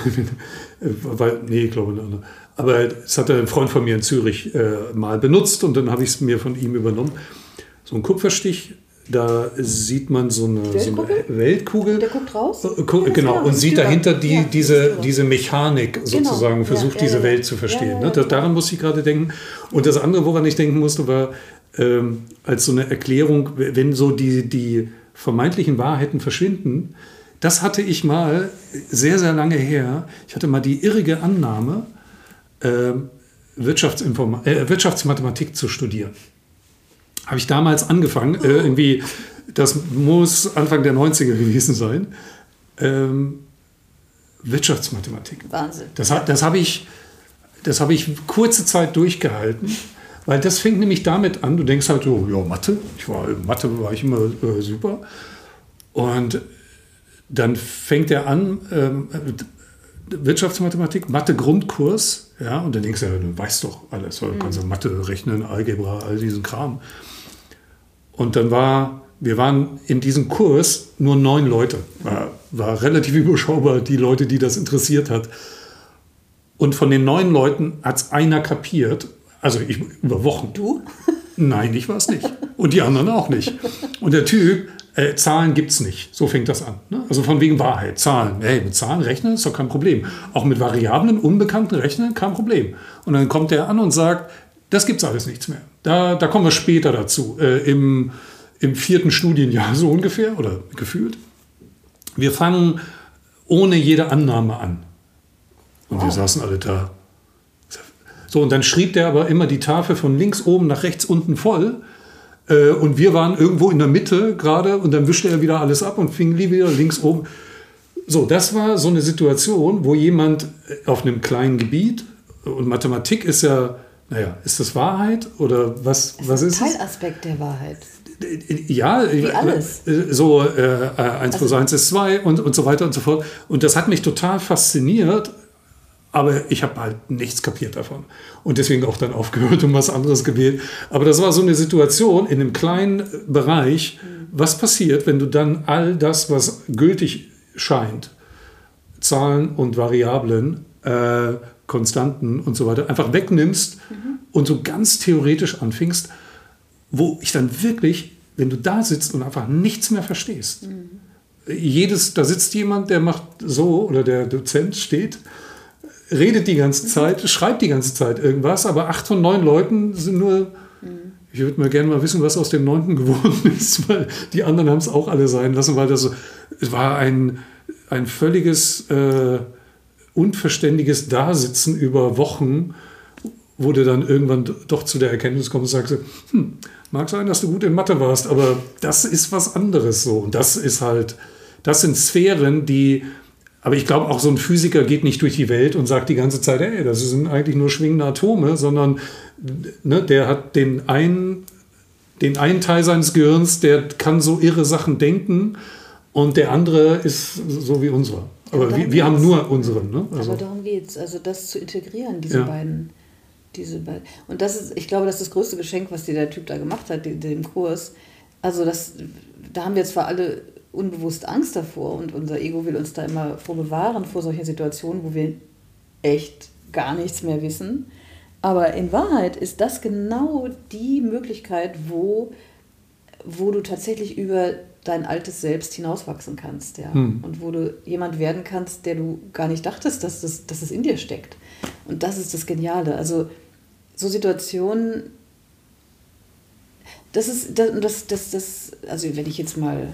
weil, nee, ich glaube nicht. Aber es hat ein Freund von mir in Zürich äh, mal benutzt und dann habe ich es mir von ihm übernommen. So ein Kupferstich, da sieht man so eine Weltkugel. So eine Weltkugel. Und der guckt raus? Äh, gu ja, genau, und sieht dahinter die, ja, diese, diese Mechanik genau. sozusagen, versucht ja, diese Welt zu verstehen. Ne? Daran musste ich gerade denken. Und das andere, woran ich denken musste, war ähm, als so eine Erklärung, wenn so die, die vermeintlichen Wahrheiten verschwinden, das hatte ich mal sehr, sehr lange her. Ich hatte mal die irrige Annahme, äh, Wirtschaftsinform äh, Wirtschaftsmathematik zu studieren. Habe ich damals angefangen, äh, irgendwie, das muss Anfang der 90er gewesen sein. Ähm, Wirtschaftsmathematik. Wahnsinn. Das, das habe ich, das habe ich kurze Zeit durchgehalten, weil das fängt nämlich damit an, du denkst halt so, ja, Mathe, ich war, Mathe war ich immer äh, super. Und dann fängt er an, ähm, Wirtschaftsmathematik, Mathe-Grundkurs, ja, und dann denkst du, ja, du weißt doch alles, du kannst ja Mathe rechnen, Algebra, all diesen Kram. Und dann war, wir waren in diesem Kurs nur neun Leute. War, war relativ überschaubar, die Leute, die das interessiert hat. Und von den neun Leuten hat es einer kapiert. Also ich, über Wochen. Du? Nein, ich war es nicht. Und die anderen auch nicht. Und der Typ, äh, Zahlen gibt es nicht. So fängt das an. Ne? Also von wegen Wahrheit. Zahlen. Hey, mit Zahlen rechnen ist doch kein Problem. Auch mit Variablen, Unbekannten rechnen, kein Problem. Und dann kommt der an und sagt, das gibt's alles nichts mehr. Da, da kommen wir später dazu. Äh, im, Im vierten Studienjahr so ungefähr oder gefühlt. Wir fangen ohne jede Annahme an. Und wir saßen alle da. So, und dann schrieb der aber immer die Tafel von links oben nach rechts unten voll. Äh, Und wir waren irgendwo in der Mitte gerade und dann wischte er wieder alles ab und fing wieder links oben. So, das war so eine Situation, wo jemand äh, auf einem kleinen Gebiet, und Mathematik ist ja, naja, ist das Wahrheit oder was, was ist es? Teilaspekt der Wahrheit. Ja, Wie alles. äh, so äh, äh, 1 plus Also- 1 ist 2 und, und so weiter und so fort. Und das hat mich total fasziniert, aber ich habe halt nichts kapiert davon. Und deswegen auch dann aufgehört und was anderes gewählt. Aber das war so eine Situation in einem kleinen Bereich, was passiert, wenn du dann all das, was gültig scheint, Zahlen und Variablen, äh, Konstanten und so weiter, einfach wegnimmst und so ganz theoretisch anfingst, wo ich dann wirklich, wenn du da sitzt und einfach nichts mehr verstehst. Jedes, da sitzt jemand, der macht so, oder der Dozent steht, redet die ganze Zeit, schreibt die ganze Zeit irgendwas, aber acht von neun Leuten sind nur. Ich würde mal gerne mal wissen, was aus dem neunten geworden ist, weil die anderen haben es auch alle sein lassen, weil das es war ein, ein völliges äh, unverständiges Dasitzen über Wochen, wo du dann irgendwann doch zu der Erkenntnis kommst und sagst, hm, mag sein, dass du gut in Mathe warst, aber das ist was anderes so. Und das ist halt, das sind Sphären, die, aber ich glaube auch so ein Physiker geht nicht durch die Welt und sagt die ganze Zeit, hey, das sind eigentlich nur schwingende Atome, sondern ne, der hat den einen, den einen Teil seines Gehirns, der kann so irre Sachen denken und der andere ist so wie unserer. Aber wir, wir haben nur unseren. Ne? Also, Aber darum geht es, also das zu integrieren, diese Ja. beiden. Diese beiden. Und das ist, ich glaube, das ist das größte Geschenk, was dir der Typ da gemacht hat, den, den Kurs. Also das, da haben wir zwar alle unbewusst Angst davor und unser Ego will uns da immer vor bewahren, vor solchen Situationen, wo wir echt gar nichts mehr wissen. Aber in Wahrheit ist das genau die Möglichkeit, wo, wo du tatsächlich über dein altes Selbst hinauswachsen kannst. Ja? Hm. Und wo du jemand werden kannst, der du gar nicht dachtest, dass, das, dass es in dir steckt. Und das ist das Geniale. Also so Situationen, das ist, das, das, das, das, also wenn ich jetzt mal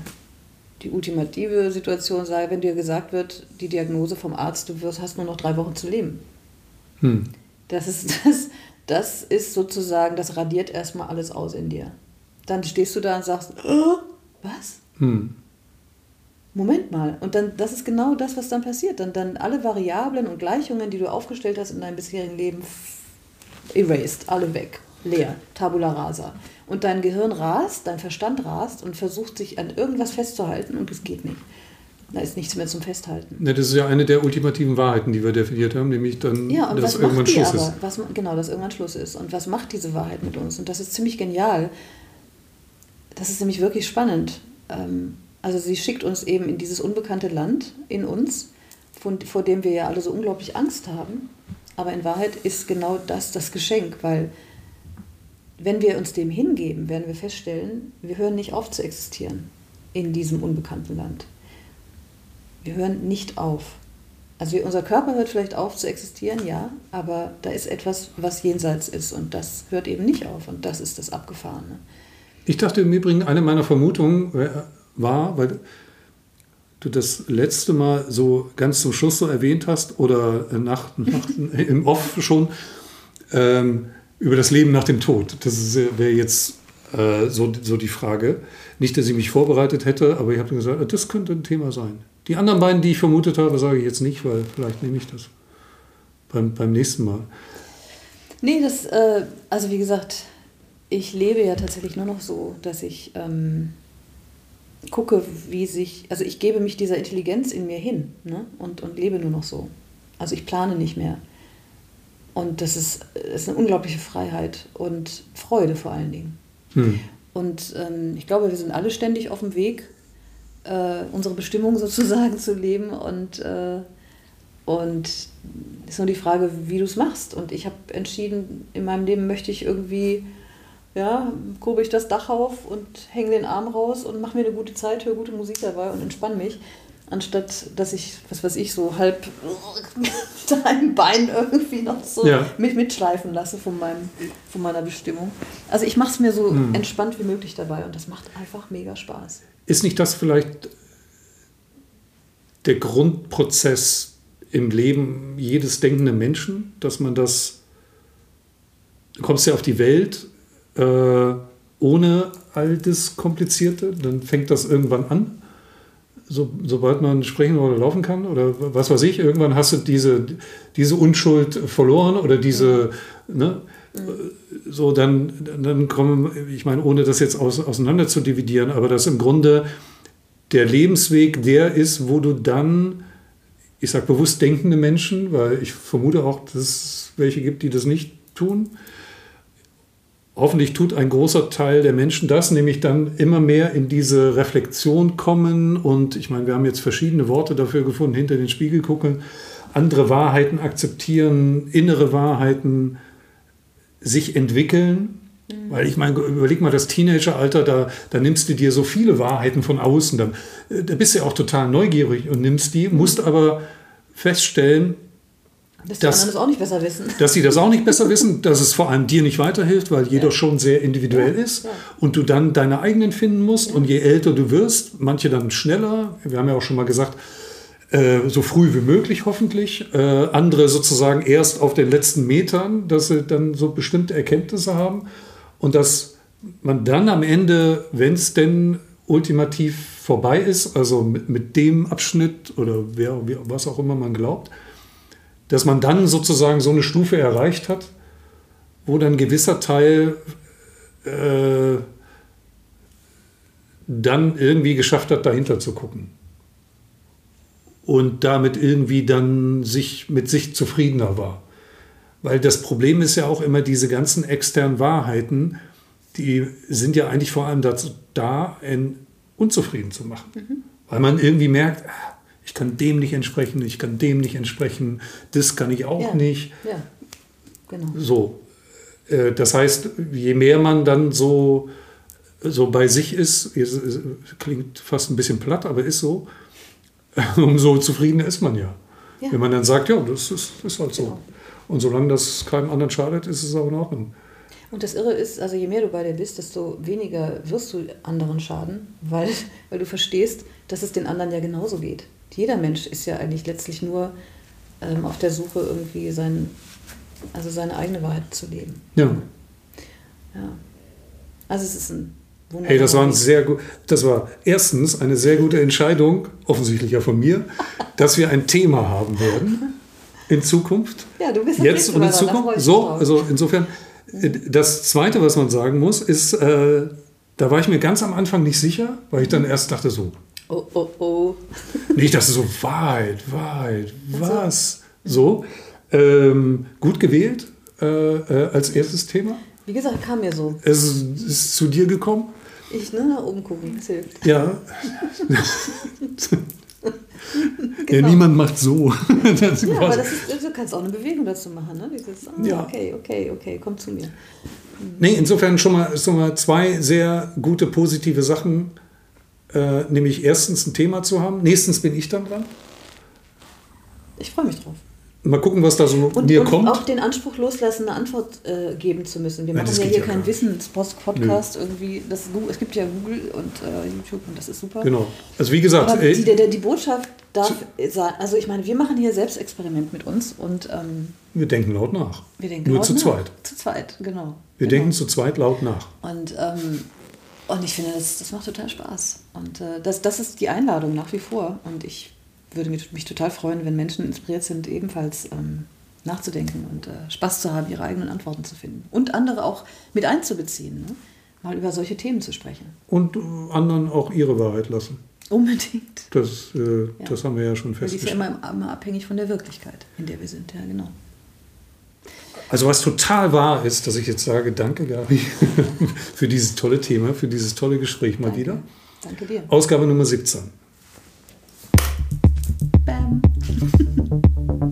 die ultimative Situation sage, wenn dir gesagt wird, die Diagnose vom Arzt, du wirst, hast nur noch drei Wochen zu leben. hm. Das ist, das, das ist sozusagen, das radiert erstmal alles aus in dir. Dann stehst du da und sagst, "Äh, was? Hm. Moment mal. Und dann, das ist genau das, was dann passiert. Dann, dann alle Variablen und Gleichungen, die du aufgestellt hast in deinem bisherigen Leben, erased, alle weg, leer, tabula rasa. Und dein Gehirn rast, dein Verstand rast und versucht sich an irgendwas festzuhalten und es geht nicht. Da ist nichts mehr zum Festhalten. Ne, das ist ja eine der ultimativen Wahrheiten, die wir definiert haben, nämlich dann, Ja, und dass was irgendwann macht die Schluss aber? ist. Was, genau, dass irgendwann Schluss ist. Und was macht diese Wahrheit mit uns? Und das ist ziemlich genial. Das ist nämlich wirklich spannend. Ähm, Also sie schickt uns eben in dieses unbekannte Land in uns, von, vor dem wir ja alle so unglaublich Angst haben. Aber in Wahrheit ist genau das das Geschenk, weil wenn wir uns dem hingeben, werden wir feststellen, wir hören nicht auf zu existieren in diesem unbekannten Land. Wir hören nicht auf. Also unser Körper hört vielleicht auf zu existieren, ja, aber da ist etwas, was jenseits ist und das hört eben nicht auf und das ist das Abgefahrene. Ich dachte im Übrigen, eine meiner Vermutungen äh, war, weil du das letzte Mal so ganz zum Schluss so erwähnt hast oder nach, nach, im Off schon, ähm, über das Leben nach dem Tod. Das äh, wäre jetzt Äh, so, so die Frage. Nicht, dass ich mich vorbereitet hätte, aber ich habe gesagt, das könnte ein Thema sein. Die anderen beiden, die ich vermutet habe, sage ich jetzt nicht, weil vielleicht nehme ich das beim, beim nächsten Mal. Nee, das, äh, also wie gesagt, ich lebe ja tatsächlich nur noch so, dass ich ähm, gucke, wie sich, also ich gebe mich dieser Intelligenz in mir hin ne? und, und lebe nur noch so. Also ich plane nicht mehr. Und das ist, ist eine unglaubliche Freiheit und Freude vor allen Dingen. Hm. Und ähm, ich glaube, wir sind alle ständig auf dem Weg, äh, unsere Bestimmung sozusagen zu leben. Und, äh, und es ist nur die Frage, wie du es machst. Und ich habe entschieden, in meinem Leben möchte ich irgendwie, ja, kurbel ich das Dach auf und hänge den Arm raus und mache mir eine gute Zeit, höre gute Musik dabei und entspanne mich anstatt dass ich, was weiß ich, so halb dein Bein irgendwie noch so ja. mich mitschleifen lasse von, meinem, von meiner Bestimmung. Also ich mache es mir so hm. entspannt wie möglich dabei und das macht einfach mega Spaß. Ist nicht das vielleicht der Grundprozess im Leben jedes denkenden Menschen, dass man das, du kommst ja auf die Welt äh, ohne all das Komplizierte, dann fängt das irgendwann an. So, sobald man sprechen oder laufen kann oder was weiß ich, irgendwann hast du diese, diese Unschuld verloren oder diese, ne, so dann, dann kommen, ich meine, ohne das jetzt aus, auseinander zu dividieren, aber dass im Grunde der Lebensweg der ist, wo du dann, ich sage bewusst denkende Menschen, weil ich vermute auch, dass es welche gibt, die das nicht tun, hoffentlich tut ein großer Teil der Menschen das, nämlich dann immer mehr in diese Reflexion kommen. Und ich meine, wir haben jetzt verschiedene Worte dafür gefunden, hinter den Spiegel gucken, andere Wahrheiten akzeptieren, innere Wahrheiten sich entwickeln. Mhm. Weil ich meine, überleg mal das Teenageralter, da, da nimmst du dir so viele Wahrheiten von außen. Da, da bist du ja auch total neugierig und nimmst die, musst aber feststellen, dass die dass, das auch nicht besser wissen. Dass sie das auch nicht besser wissen, dass es vor allem dir nicht weiterhilft, weil jeder ja. schon sehr individuell ja. ist und du dann deine eigenen finden musst. Und je älter du wirst, manche dann schneller, wir haben ja auch schon mal gesagt, äh, so früh wie möglich hoffentlich, äh, andere sozusagen erst auf den letzten Metern, dass sie dann so bestimmte Erkenntnisse haben und dass man dann am Ende, wenn es denn ultimativ vorbei ist, also mit, mit dem Abschnitt oder wer, was auch immer man glaubt, dass man dann sozusagen so eine Stufe erreicht hat, wo dann ein gewisser Teil äh, dann irgendwie geschafft hat, dahinter zu gucken. Und damit irgendwie dann sich mit sich zufriedener war. Weil das Problem ist ja auch immer diese ganzen externen Wahrheiten, die sind ja eigentlich vor allem dazu da, einen unzufrieden zu machen. Mhm. Weil man irgendwie merkt, ah, ich kann dem nicht entsprechen, ich kann dem nicht entsprechen, das kann ich auch ja. nicht. Ja, genau. So. Äh, das heißt, je mehr man dann so, so bei sich ist, klingt fast ein bisschen platt, aber ist so, umso zufriedener ist man ja. ja. Wenn man dann sagt, ja, das ist, ist halt so. Genau. Und solange das keinem anderen schadet, ist es auch in Ordnung. Und das Irre ist, also je mehr du bei dir bist, desto weniger wirst du anderen schaden, weil, weil du verstehst, dass es den anderen ja genauso geht jeder Mensch ist ja eigentlich letztlich nur ähm, auf der Suche, irgendwie sein, also seine eigene Wahrheit zu leben. Ja. Ja. Also es ist ein wunderbarer Hey, das war ein sehr gut. Das war erstens eine sehr gute Entscheidung, offensichtlich ja von mir, dass wir ein Thema haben werden in Zukunft. Ja, du bist jetzt und in Zukunft. So, also insofern. Äh, das Zweite, was man sagen muss, ist, äh, da war ich mir ganz am Anfang nicht sicher, weil ich dann erst dachte so, Oh, oh, oh. Nicht, dass es so weit, weit, was? So. Ähm, gut gewählt äh, äh, als erstes Thema. Wie gesagt, kam mir so. Es ist, zu dir gekommen. Ich, ne, nach oben gucken, das hilft. Ja. genau. Ja, niemand macht so. das ja, aber das ist, du kannst auch eine Bewegung dazu machen. Ne? Dieses, oh, ja. Okay, okay, okay, komm zu mir. Nee, insofern schon mal, schon mal zwei sehr gute, positive Sachen äh, nämlich erstens ein Thema zu haben. Nächstens bin ich dann dran. Ich freue mich drauf. mal gucken, was da so Und, mir und kommt. auch den Anspruch loslassen, eine Antwort äh, geben zu müssen. Wir Nein, machen ja hier ja keinen. Wissens-Podcast irgendwie. Das, es gibt ja Google und äh, YouTube und das ist super. Genau. Also wie gesagt, Aber die, der, die Botschaft darf sein, also ich meine, wir machen hier Selbstexperiment mit uns und ähm, wir denken laut nach. wir denken Nur laut zu nach. zweit. Zu zweit, genau. Wir genau. denken zu zweit laut nach. Und, ähm, und ich finde, das, das macht total Spaß. Und äh, das, das ist die Einladung nach wie vor. Und ich würde mich, mich total freuen, wenn Menschen inspiriert sind, ebenfalls ähm, nachzudenken und äh, Spaß zu haben, ihre eigenen Antworten zu finden. Und andere auch mit einzubeziehen, ne? mal über solche Themen zu sprechen. Und äh, anderen auch ihre Wahrheit lassen. Unbedingt. Das, äh, das haben wir ja schon Weil die ist ja festgestellt. immer, immer abhängig von der Wirklichkeit, in der wir sind. Ja, genau. Also was total wahr ist, dass ich jetzt sage, danke Gabi für dieses tolle Thema, für dieses tolle Gespräch mal Danke. wieder. Danke dir. Ausgabe Nummer 17. Bam.